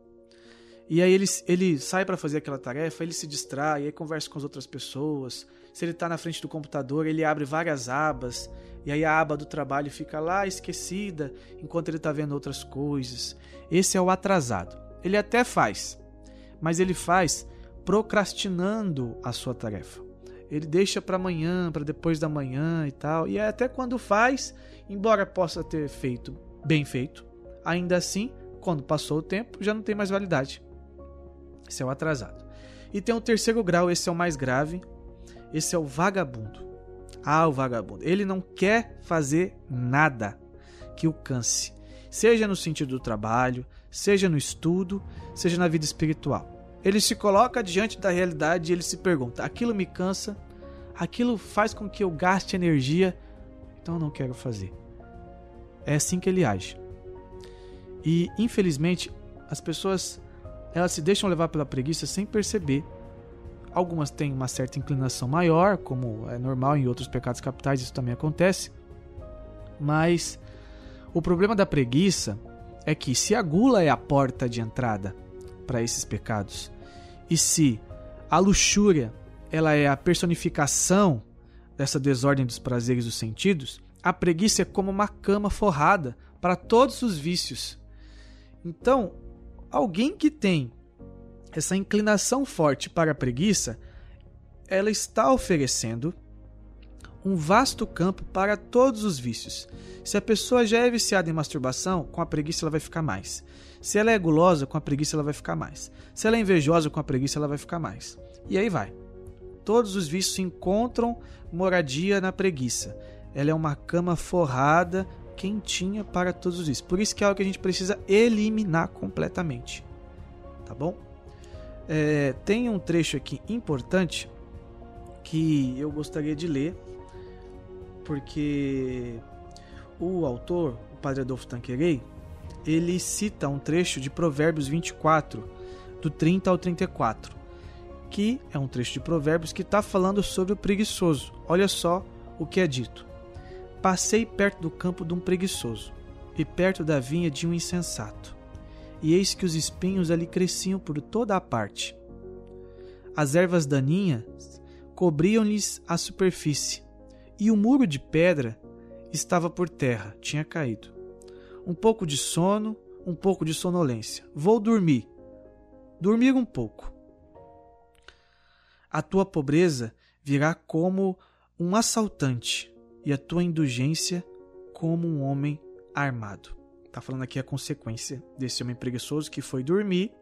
E aí ele, ele sai para fazer aquela tarefa, ele se distrai, aí conversa com as outras pessoas. Se ele está na frente do computador, ele abre várias abas, e aí a aba do trabalho fica lá esquecida enquanto ele está vendo outras coisas. Esse é o atrasado. Ele até faz, mas ele faz procrastinando a sua tarefa. Ele deixa para amanhã, para depois da manhã e tal. E até quando faz, embora possa ter feito bem feito, ainda assim, quando passou o tempo, já não tem mais validade. Esse é o atrasado. E tem o terceiro grau, esse é o mais grave. Esse é o vagabundo. Ah, o vagabundo. Ele não quer fazer nada que o canse. Seja no sentido do trabalho, seja no estudo, seja na vida espiritual. Ele se coloca diante da realidade e ele se pergunta: aquilo me cansa, aquilo faz com que eu gaste energia, então eu não quero fazer. É assim que ele age. E infelizmente as pessoas elas se deixam levar pela preguiça sem perceber. Algumas têm uma certa inclinação maior, como é normal em outros pecados capitais, isso também acontece. Mas o problema da preguiça é que se a gula é a porta de entrada para esses pecados, e se a luxúria ela é a personificação dessa desordem dos prazeres dos sentidos, a preguiça é como uma cama forrada para todos os vícios. Então, alguém que tem essa inclinação forte para a preguiça, ela está oferecendo um vasto campo para todos os vícios. Se a pessoa já é viciada em masturbação, com a preguiça ela vai ficar mais. Se ela é gulosa, com a preguiça ela vai ficar mais. Se ela é invejosa, com a preguiça ela vai ficar mais. E aí vai. Todos os vícios encontram moradia na preguiça. Ela é uma cama forrada, quentinha para todos os vícios. Por isso que é algo que a gente precisa eliminar completamente. Tá bom? É, tem um trecho aqui importante que eu gostaria de ler, porque o autor, o padre Adolfo Tanquerei, ele cita um trecho de Provérbios 24, do 30 ao 34, que é um trecho de Provérbios que está falando sobre o preguiçoso. Olha só o que é dito. Passei perto do campo de um preguiçoso e perto da vinha de um insensato. E eis que os espinhos ali cresciam por toda a parte. As ervas daninhas cobriam-lhes a superfície, e o muro de pedra estava por terra, tinha caído um pouco de sono, um pouco de sonolência. Vou dormir. Dormir um pouco. A tua pobreza virá como um assaltante e a tua indulgência como um homem armado. Está falando aqui a consequência desse homem preguiçoso que foi dormir.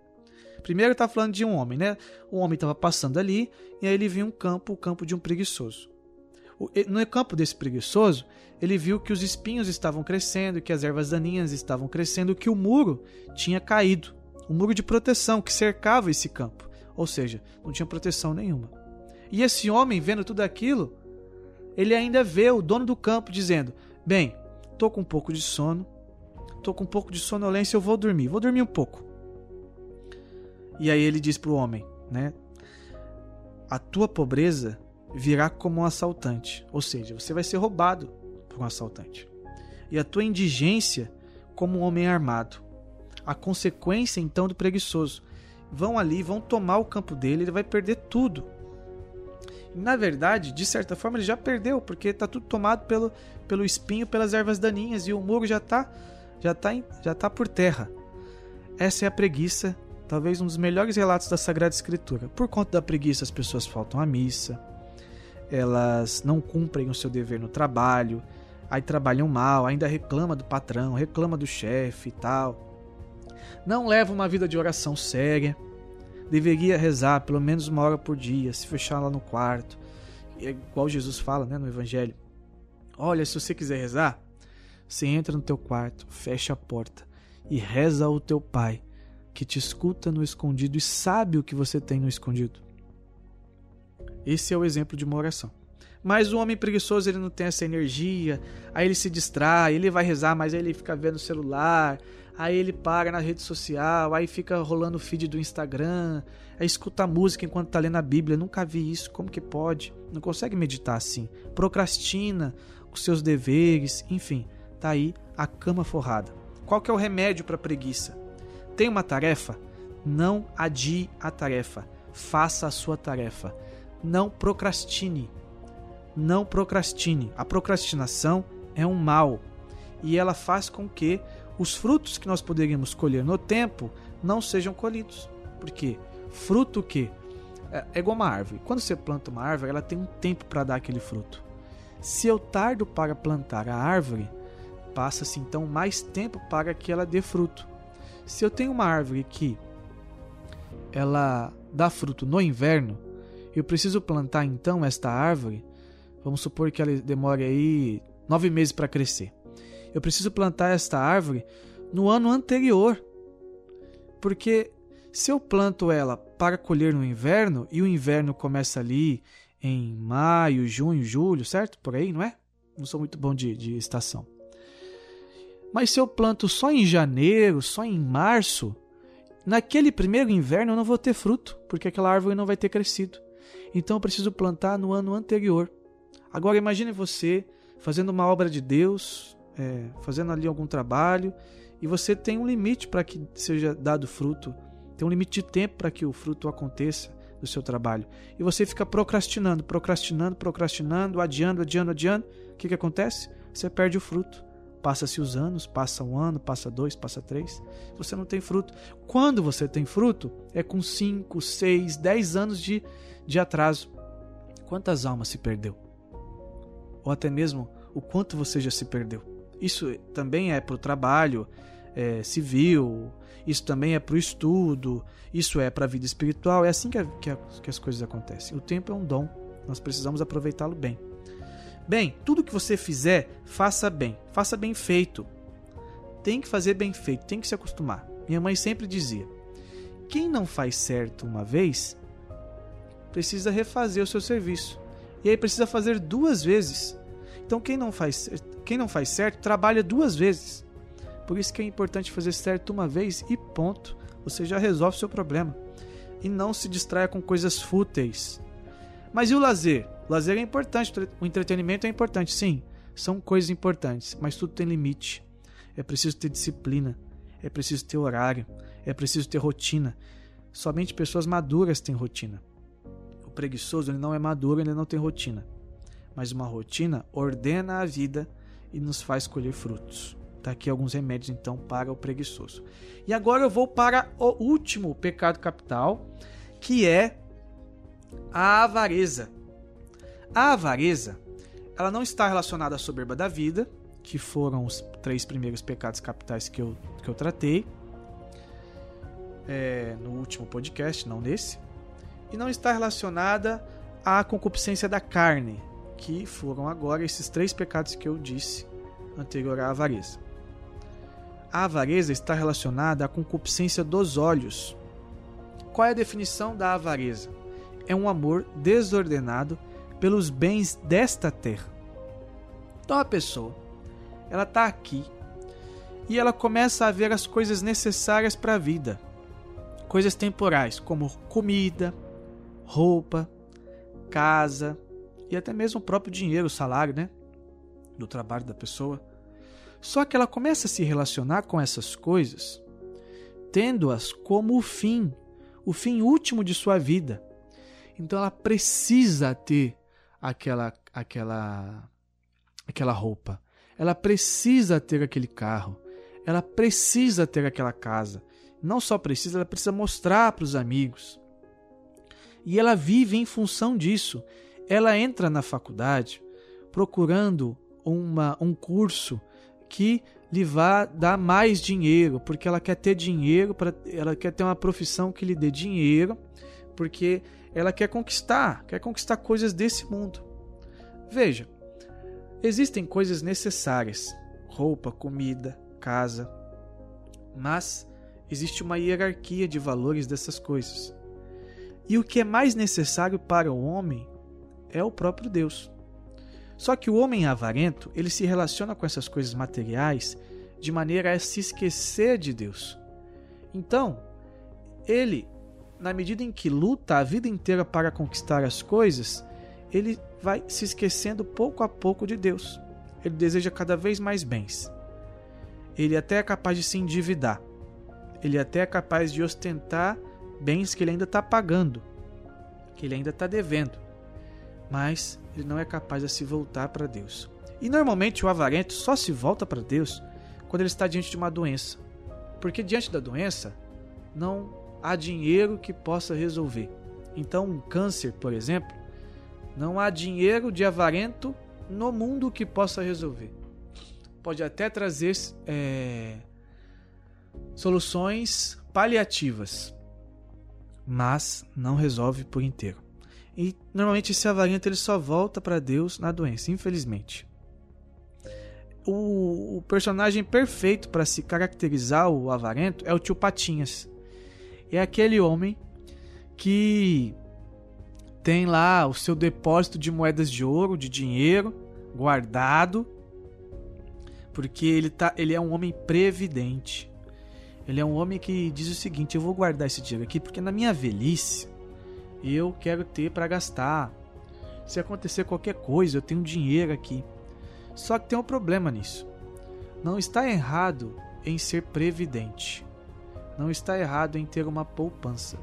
Primeiro está falando de um homem, né? O homem estava passando ali e aí ele viu um campo, o campo de um preguiçoso. No campo desse preguiçoso, ele viu que os espinhos estavam crescendo, que as ervas daninhas estavam crescendo, que o muro tinha caído. O muro de proteção que cercava esse campo. Ou seja, não tinha proteção nenhuma. E esse homem, vendo tudo aquilo, ele ainda vê o dono do campo dizendo: Bem, tô com um pouco de sono, tô com um pouco de sonolência, eu vou dormir, vou dormir um pouco. E aí ele diz para o homem, né? A tua pobreza virá como um assaltante, ou seja, você vai ser roubado por um assaltante. E a tua indigência como um homem armado. A consequência então do preguiçoso. Vão ali, vão tomar o campo dele, ele vai perder tudo. E, na verdade, de certa forma, ele já perdeu, porque está tudo tomado pelo, pelo espinho, pelas ervas daninhas, e o muro já está já tá, já tá por terra. Essa é a preguiça, talvez um dos melhores relatos da Sagrada Escritura. Por conta da preguiça, as pessoas faltam à missa, elas não cumprem o seu dever no trabalho, aí trabalham mal, ainda reclama do patrão, reclama do chefe e tal. Não leva uma vida de oração séria. Deveria rezar pelo menos uma hora por dia, se fechar lá no quarto. É igual Jesus fala né, no Evangelho. Olha, se você quiser rezar, você entra no teu quarto, fecha a porta e reza ao teu pai, que te escuta no escondido e sabe o que você tem no escondido. Esse é o exemplo de uma oração. Mas o homem preguiçoso ele não tem essa energia, aí ele se distrai, ele vai rezar, mas aí ele fica vendo o celular, aí ele para na rede social, aí fica rolando o feed do Instagram, aí escuta música enquanto tá lendo a Bíblia. Nunca vi isso, como que pode? Não consegue meditar assim. Procrastina os seus deveres, enfim, tá aí a cama forrada. Qual que é o remédio para preguiça? Tem uma tarefa? Não adie a tarefa. Faça a sua tarefa. Não procrastine não procrastine. A procrastinação é um mal e ela faz com que os frutos que nós poderíamos colher no tempo não sejam colhidos. Porque fruto que é, é igual uma árvore. Quando você planta uma árvore, ela tem um tempo para dar aquele fruto. Se eu tardo para plantar a árvore, passa-se então mais tempo para que ela dê fruto. Se eu tenho uma árvore que ela dá fruto no inverno, eu preciso plantar então esta árvore Vamos supor que ela demore aí nove meses para crescer. Eu preciso plantar esta árvore no ano anterior. Porque se eu planto ela para colher no inverno, e o inverno começa ali em maio, junho, julho, certo? Por aí, não é? Não sou muito bom de, de estação. Mas se eu planto só em janeiro, só em março, naquele primeiro inverno eu não vou ter fruto, porque aquela árvore não vai ter crescido. Então eu preciso plantar no ano anterior. Agora imagine você fazendo uma obra de Deus, é, fazendo ali algum trabalho, e você tem um limite para que seja dado fruto, tem um limite de tempo para que o fruto aconteça do seu trabalho. E você fica procrastinando, procrastinando, procrastinando, adiando, adiando, adiando. O que, que acontece? Você perde o fruto. Passa-se os anos, passa um ano, passa dois, passa três. Você não tem fruto. Quando você tem fruto, é com cinco, seis, dez anos de, de atraso. Quantas almas se perdeu? ou até mesmo o quanto você já se perdeu. Isso também é para o trabalho é, civil, isso também é para o estudo, isso é para a vida espiritual. É assim que, a, que, a, que as coisas acontecem. O tempo é um dom, nós precisamos aproveitá-lo bem. Bem, tudo que você fizer, faça bem, faça bem feito. Tem que fazer bem feito, tem que se acostumar. Minha mãe sempre dizia: quem não faz certo uma vez, precisa refazer o seu serviço. E aí precisa fazer duas vezes. Então quem não faz, quem não faz certo trabalha duas vezes. Por isso que é importante fazer certo uma vez e ponto. Você já resolve o seu problema. E não se distraia com coisas fúteis. Mas e o lazer? O lazer é importante, o entretenimento é importante, sim. São coisas importantes, mas tudo tem limite. É preciso ter disciplina, é preciso ter horário, é preciso ter rotina. Somente pessoas maduras têm rotina preguiçoso ele não é maduro, ele não tem rotina. Mas uma rotina ordena a vida e nos faz colher frutos. Tá aqui alguns remédios então para o preguiçoso. E agora eu vou para o último pecado capital, que é a avareza. A avareza, ela não está relacionada à soberba da vida, que foram os três primeiros pecados capitais que eu, que eu tratei é, no último podcast, não nesse e não está relacionada à concupiscência da carne, que foram agora esses três pecados que eu disse anterior à avareza. A avareza está relacionada à concupiscência dos olhos. Qual é a definição da avareza? É um amor desordenado pelos bens desta terra. Então a pessoa, ela está aqui e ela começa a ver as coisas necessárias para a vida coisas temporais, como comida, roupa, casa e até mesmo o próprio dinheiro, o salário, né? Do trabalho da pessoa. Só que ela começa a se relacionar com essas coisas, tendo-as como o fim, o fim último de sua vida. Então ela precisa ter aquela aquela aquela roupa. Ela precisa ter aquele carro. Ela precisa ter aquela casa. Não só precisa, ela precisa mostrar para os amigos. E ela vive em função disso. Ela entra na faculdade procurando uma, um curso que lhe vá dar mais dinheiro, porque ela quer ter dinheiro, para ela quer ter uma profissão que lhe dê dinheiro, porque ela quer conquistar, quer conquistar coisas desse mundo. Veja, existem coisas necessárias: roupa, comida, casa. Mas existe uma hierarquia de valores dessas coisas. E o que é mais necessário para o homem é o próprio Deus. Só que o homem avarento, ele se relaciona com essas coisas materiais de maneira a se esquecer de Deus. Então, ele na medida em que luta a vida inteira para conquistar as coisas, ele vai se esquecendo pouco a pouco de Deus. Ele deseja cada vez mais bens. Ele até é capaz de se endividar. Ele até é capaz de ostentar bens que ele ainda está pagando, que ele ainda está devendo. Mas ele não é capaz de se voltar para Deus. E normalmente o avarento só se volta para Deus quando ele está diante de uma doença. Porque diante da doença, não há dinheiro que possa resolver. Então, um câncer, por exemplo, não há dinheiro de avarento no mundo que possa resolver. Pode até trazer é, soluções paliativas, mas não resolve por inteiro. E normalmente esse avarento ele só volta para Deus na doença, infelizmente. O, o personagem perfeito para se caracterizar o avarento é o tio Patinhas é aquele homem que tem lá o seu depósito de moedas de ouro, de dinheiro guardado, porque ele tá, ele é um homem previdente. Ele é um homem que diz o seguinte: eu vou guardar esse dinheiro aqui porque na minha velhice eu quero ter para gastar. Se acontecer qualquer coisa, eu tenho dinheiro aqui. Só que tem um problema nisso. Não está errado em ser previdente. Não está errado em ter uma poupança,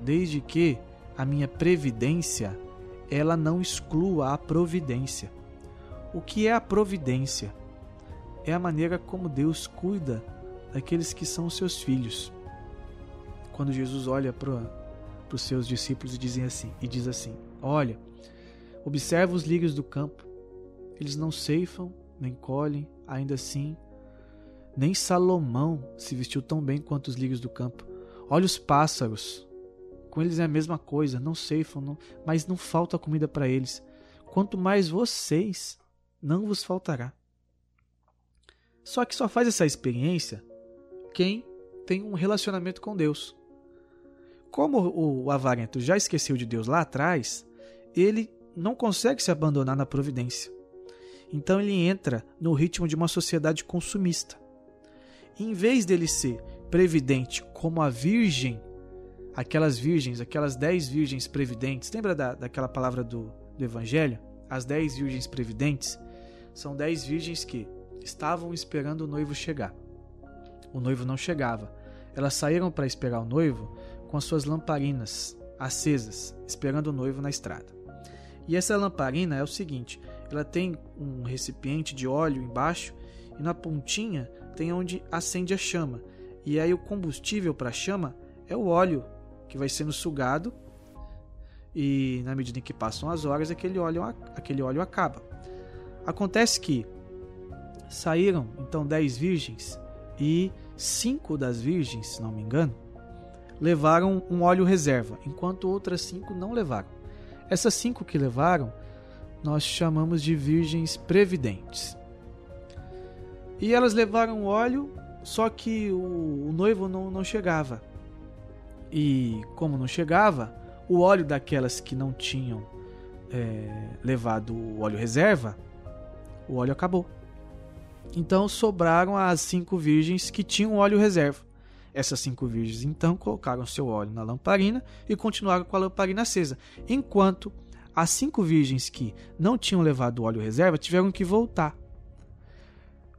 desde que a minha previdência ela não exclua a providência. O que é a providência? É a maneira como Deus cuida daqueles que são seus filhos. Quando Jesus olha para os seus discípulos e, dizem assim, e diz assim: Olha, observa os lírios do campo, eles não ceifam nem colhem, ainda assim nem Salomão se vestiu tão bem quanto os lírios do campo. Olha os pássaros. Com eles é a mesma coisa, não ceifam, não, mas não falta comida para eles. Quanto mais vocês, não vos faltará. Só que só faz essa experiência quem tem um relacionamento com Deus. Como o avarento já esqueceu de Deus lá atrás, ele não consegue se abandonar na providência. Então ele entra no ritmo de uma sociedade consumista em vez dele ser previdente como a virgem, aquelas virgens, aquelas dez virgens previdentes, lembra da, daquela palavra do, do Evangelho? As dez virgens previdentes são dez virgens que estavam esperando o noivo chegar. O noivo não chegava. Elas saíram para esperar o noivo com as suas lamparinas acesas, esperando o noivo na estrada. E essa lamparina é o seguinte: ela tem um recipiente de óleo embaixo e na pontinha tem onde acende a chama. E aí o combustível para a chama é o óleo que vai sendo sugado e na medida em que passam as horas aquele óleo, aquele óleo acaba. Acontece que saíram então dez virgens e cinco das virgens, se não me engano, levaram um óleo reserva, enquanto outras cinco não levaram. Essas cinco que levaram nós chamamos de virgens previdentes. E elas levaram óleo, só que o, o noivo não, não chegava. E como não chegava, o óleo daquelas que não tinham é, levado o óleo reserva, o óleo acabou. Então sobraram as cinco virgens que tinham óleo reserva. Essas cinco virgens então colocaram seu óleo na lamparina e continuaram com a lamparina acesa, enquanto as cinco virgens que não tinham levado óleo reserva tiveram que voltar.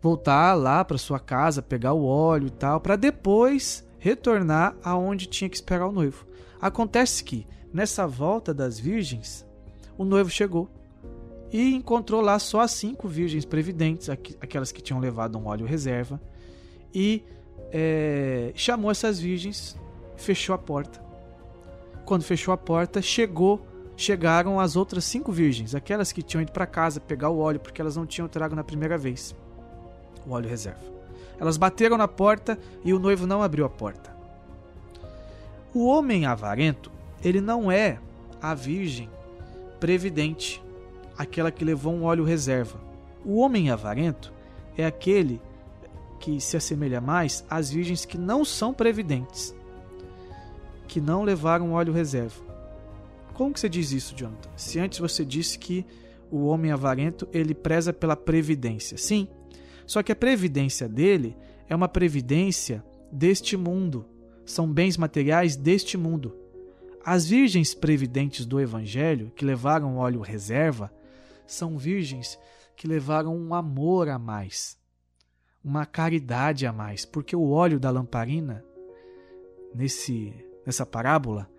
Voltar lá para sua casa, pegar o óleo e tal, para depois retornar aonde tinha que esperar o noivo. Acontece que, nessa volta das virgens, o noivo chegou e encontrou lá só as cinco virgens previdentes, aquelas que tinham levado um óleo reserva, e é, chamou essas virgens, fechou a porta. Quando fechou a porta, chegou, chegaram as outras cinco virgens, aquelas que tinham ido para casa pegar o óleo porque elas não tinham trago na primeira vez o óleo reserva. Elas bateram na porta e o noivo não abriu a porta. O homem avarento, ele não é a virgem previdente, aquela que levou um óleo reserva. O homem avarento é aquele que se assemelha mais às virgens que não são previdentes, que não levaram óleo reserva. Como que você diz isso, Jonathan? Se antes você disse que o homem avarento ele preza pela previdência. Sim, só que a previdência dele é uma previdência deste mundo. São bens materiais deste mundo. As virgens previdentes do Evangelho, que levaram óleo reserva, são virgens que levaram um amor a mais, uma caridade a mais, porque o óleo da lamparina, nesse, nessa parábola,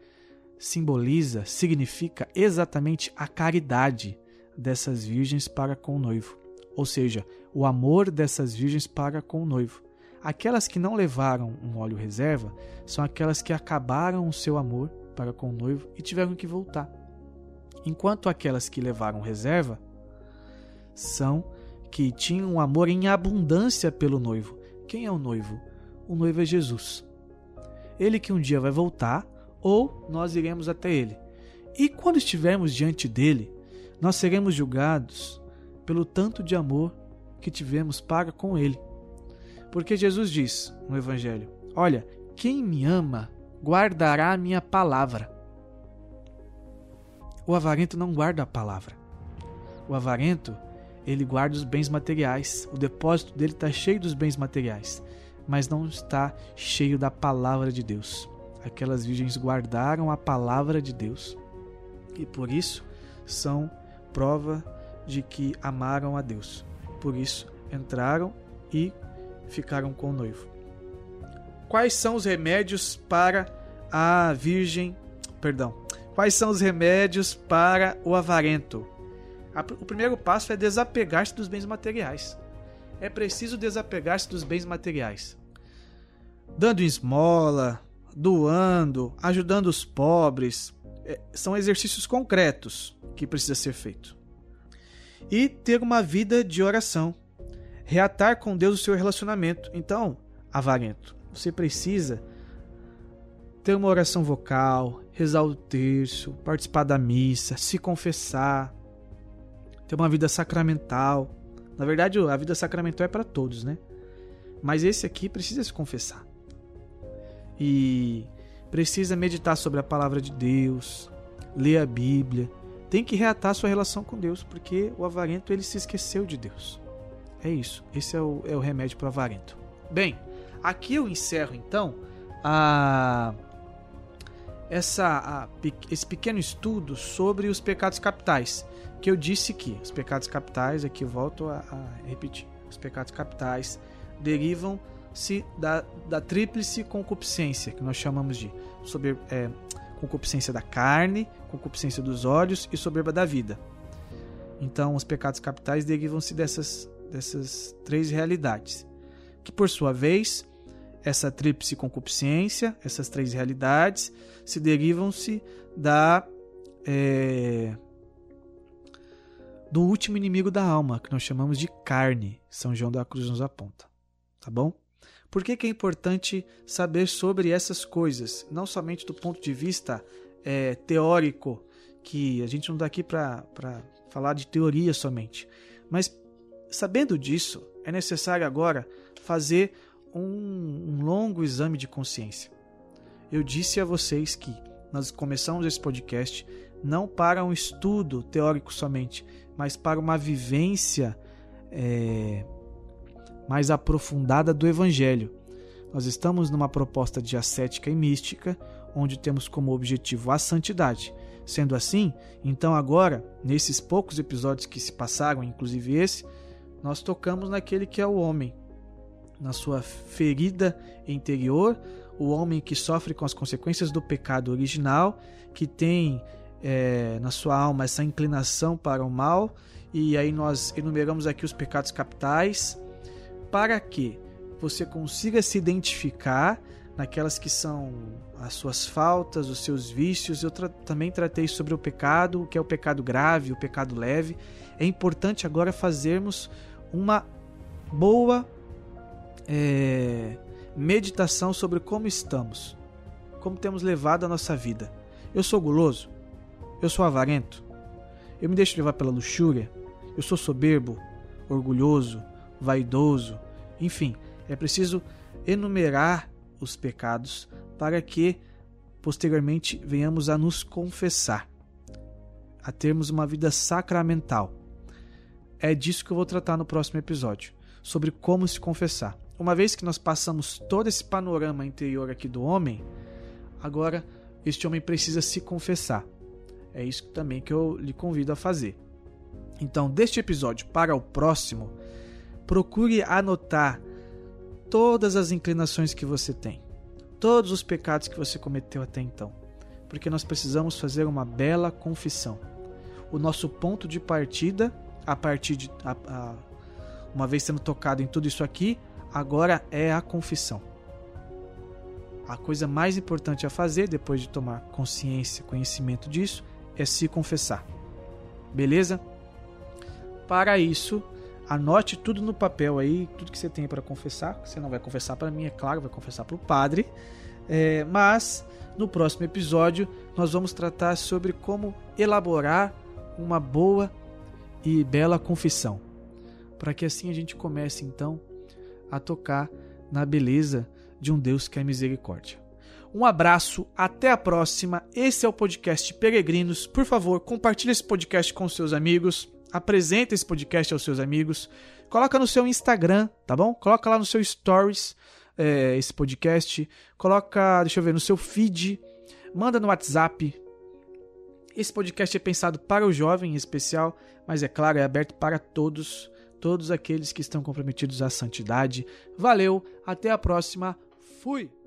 simboliza, significa exatamente a caridade dessas virgens para com o noivo, ou seja, o amor dessas virgens para com o noivo. Aquelas que não levaram um óleo reserva são aquelas que acabaram o seu amor para com o noivo e tiveram que voltar enquanto aquelas que levaram reserva são que tinham um amor em abundância pelo noivo. Quem é o noivo? O noivo é Jesus. Ele que um dia vai voltar ou nós iremos até ele. E quando estivermos diante dele, nós seremos julgados pelo tanto de amor que tivemos para com ele. Porque Jesus diz no Evangelho: Olha, quem me ama guardará a minha palavra o avarento não guarda a palavra. O avarento, ele guarda os bens materiais. O depósito dele está cheio dos bens materiais, mas não está cheio da palavra de Deus. Aquelas virgens guardaram a palavra de Deus e por isso são prova de que amaram a Deus. Por isso entraram e ficaram com o noivo. Quais são os remédios para a virgem, perdão, Quais são os remédios para o avarento? O primeiro passo é desapegar-se dos bens materiais. É preciso desapegar-se dos bens materiais. Dando esmola, doando, ajudando os pobres, é, são exercícios concretos que precisa ser feito. E ter uma vida de oração. Reatar com Deus o seu relacionamento. Então, avarento, você precisa ter uma oração vocal, rezar o terço, participar da missa, se confessar, ter uma vida sacramental. Na verdade, a vida sacramental é para todos, né? Mas esse aqui precisa se confessar. E precisa meditar sobre a palavra de Deus, ler a Bíblia. Tem que reatar sua relação com Deus, porque o avarento ele se esqueceu de Deus. É isso. Esse é o, é o remédio para o avarento. Bem, aqui eu encerro então a essa, a, esse pequeno estudo sobre os pecados capitais, que eu disse que os pecados capitais, aqui eu volto a, a repetir, os pecados capitais derivam-se da, da tríplice concupiscência, que nós chamamos de sober, é, concupiscência da carne, concupiscência dos olhos e soberba da vida. Então, os pecados capitais derivam-se dessas, dessas três realidades, que por sua vez essa tríplice concupiscência, essas três realidades, se derivam-se da é, do último inimigo da alma, que nós chamamos de carne. São João da Cruz nos aponta. Tá bom? Por que, que é importante saber sobre essas coisas? Não somente do ponto de vista é, teórico, que a gente não está aqui para falar de teoria somente, mas sabendo disso, é necessário agora fazer um, um longo exame de consciência. Eu disse a vocês que nós começamos esse podcast não para um estudo teórico somente, mas para uma vivência é, mais aprofundada do Evangelho. Nós estamos numa proposta de ascética e mística, onde temos como objetivo a santidade. Sendo assim, então agora, nesses poucos episódios que se passaram, inclusive esse, nós tocamos naquele que é o homem, na sua ferida interior, o homem que sofre com as consequências do pecado original, que tem é, na sua alma essa inclinação para o mal, e aí nós enumeramos aqui os pecados capitais, para que você consiga se identificar naquelas que são as suas faltas, os seus vícios. Eu tra também tratei sobre o pecado, o que é o pecado grave, o pecado leve. É importante agora fazermos uma boa é, meditação sobre como estamos, como temos levado a nossa vida. Eu sou guloso? Eu sou avarento? Eu me deixo levar pela luxúria? Eu sou soberbo, orgulhoso, vaidoso? Enfim, é preciso enumerar os pecados para que posteriormente venhamos a nos confessar, a termos uma vida sacramental. É disso que eu vou tratar no próximo episódio, sobre como se confessar. Uma vez que nós passamos todo esse panorama interior aqui do homem, agora este homem precisa se confessar. É isso também que eu lhe convido a fazer. Então, deste episódio para o próximo, procure anotar todas as inclinações que você tem, todos os pecados que você cometeu até então, porque nós precisamos fazer uma bela confissão. O nosso ponto de partida, a partir de a, a, uma vez sendo tocado em tudo isso aqui, agora é a confissão. A coisa mais importante a fazer, depois de tomar consciência, conhecimento disso, é se confessar. Beleza? Para isso, anote tudo no papel aí, tudo que você tem para confessar. Você não vai confessar para mim, é claro, vai confessar para o padre. É, mas no próximo episódio nós vamos tratar sobre como elaborar uma boa e bela confissão, para que assim a gente comece então a tocar na beleza de um Deus que é misericórdia. Um abraço, até a próxima. Esse é o podcast Peregrinos. Por favor, compartilhe esse podcast com seus amigos, apresente esse podcast aos seus amigos, coloca no seu Instagram, tá bom? Coloca lá no seu Stories é, esse podcast, coloca, deixa eu ver, no seu feed, manda no WhatsApp. Esse podcast é pensado para o jovem em especial, mas é claro, é aberto para todos todos aqueles que estão comprometidos à santidade. Valeu, até a próxima. Fui!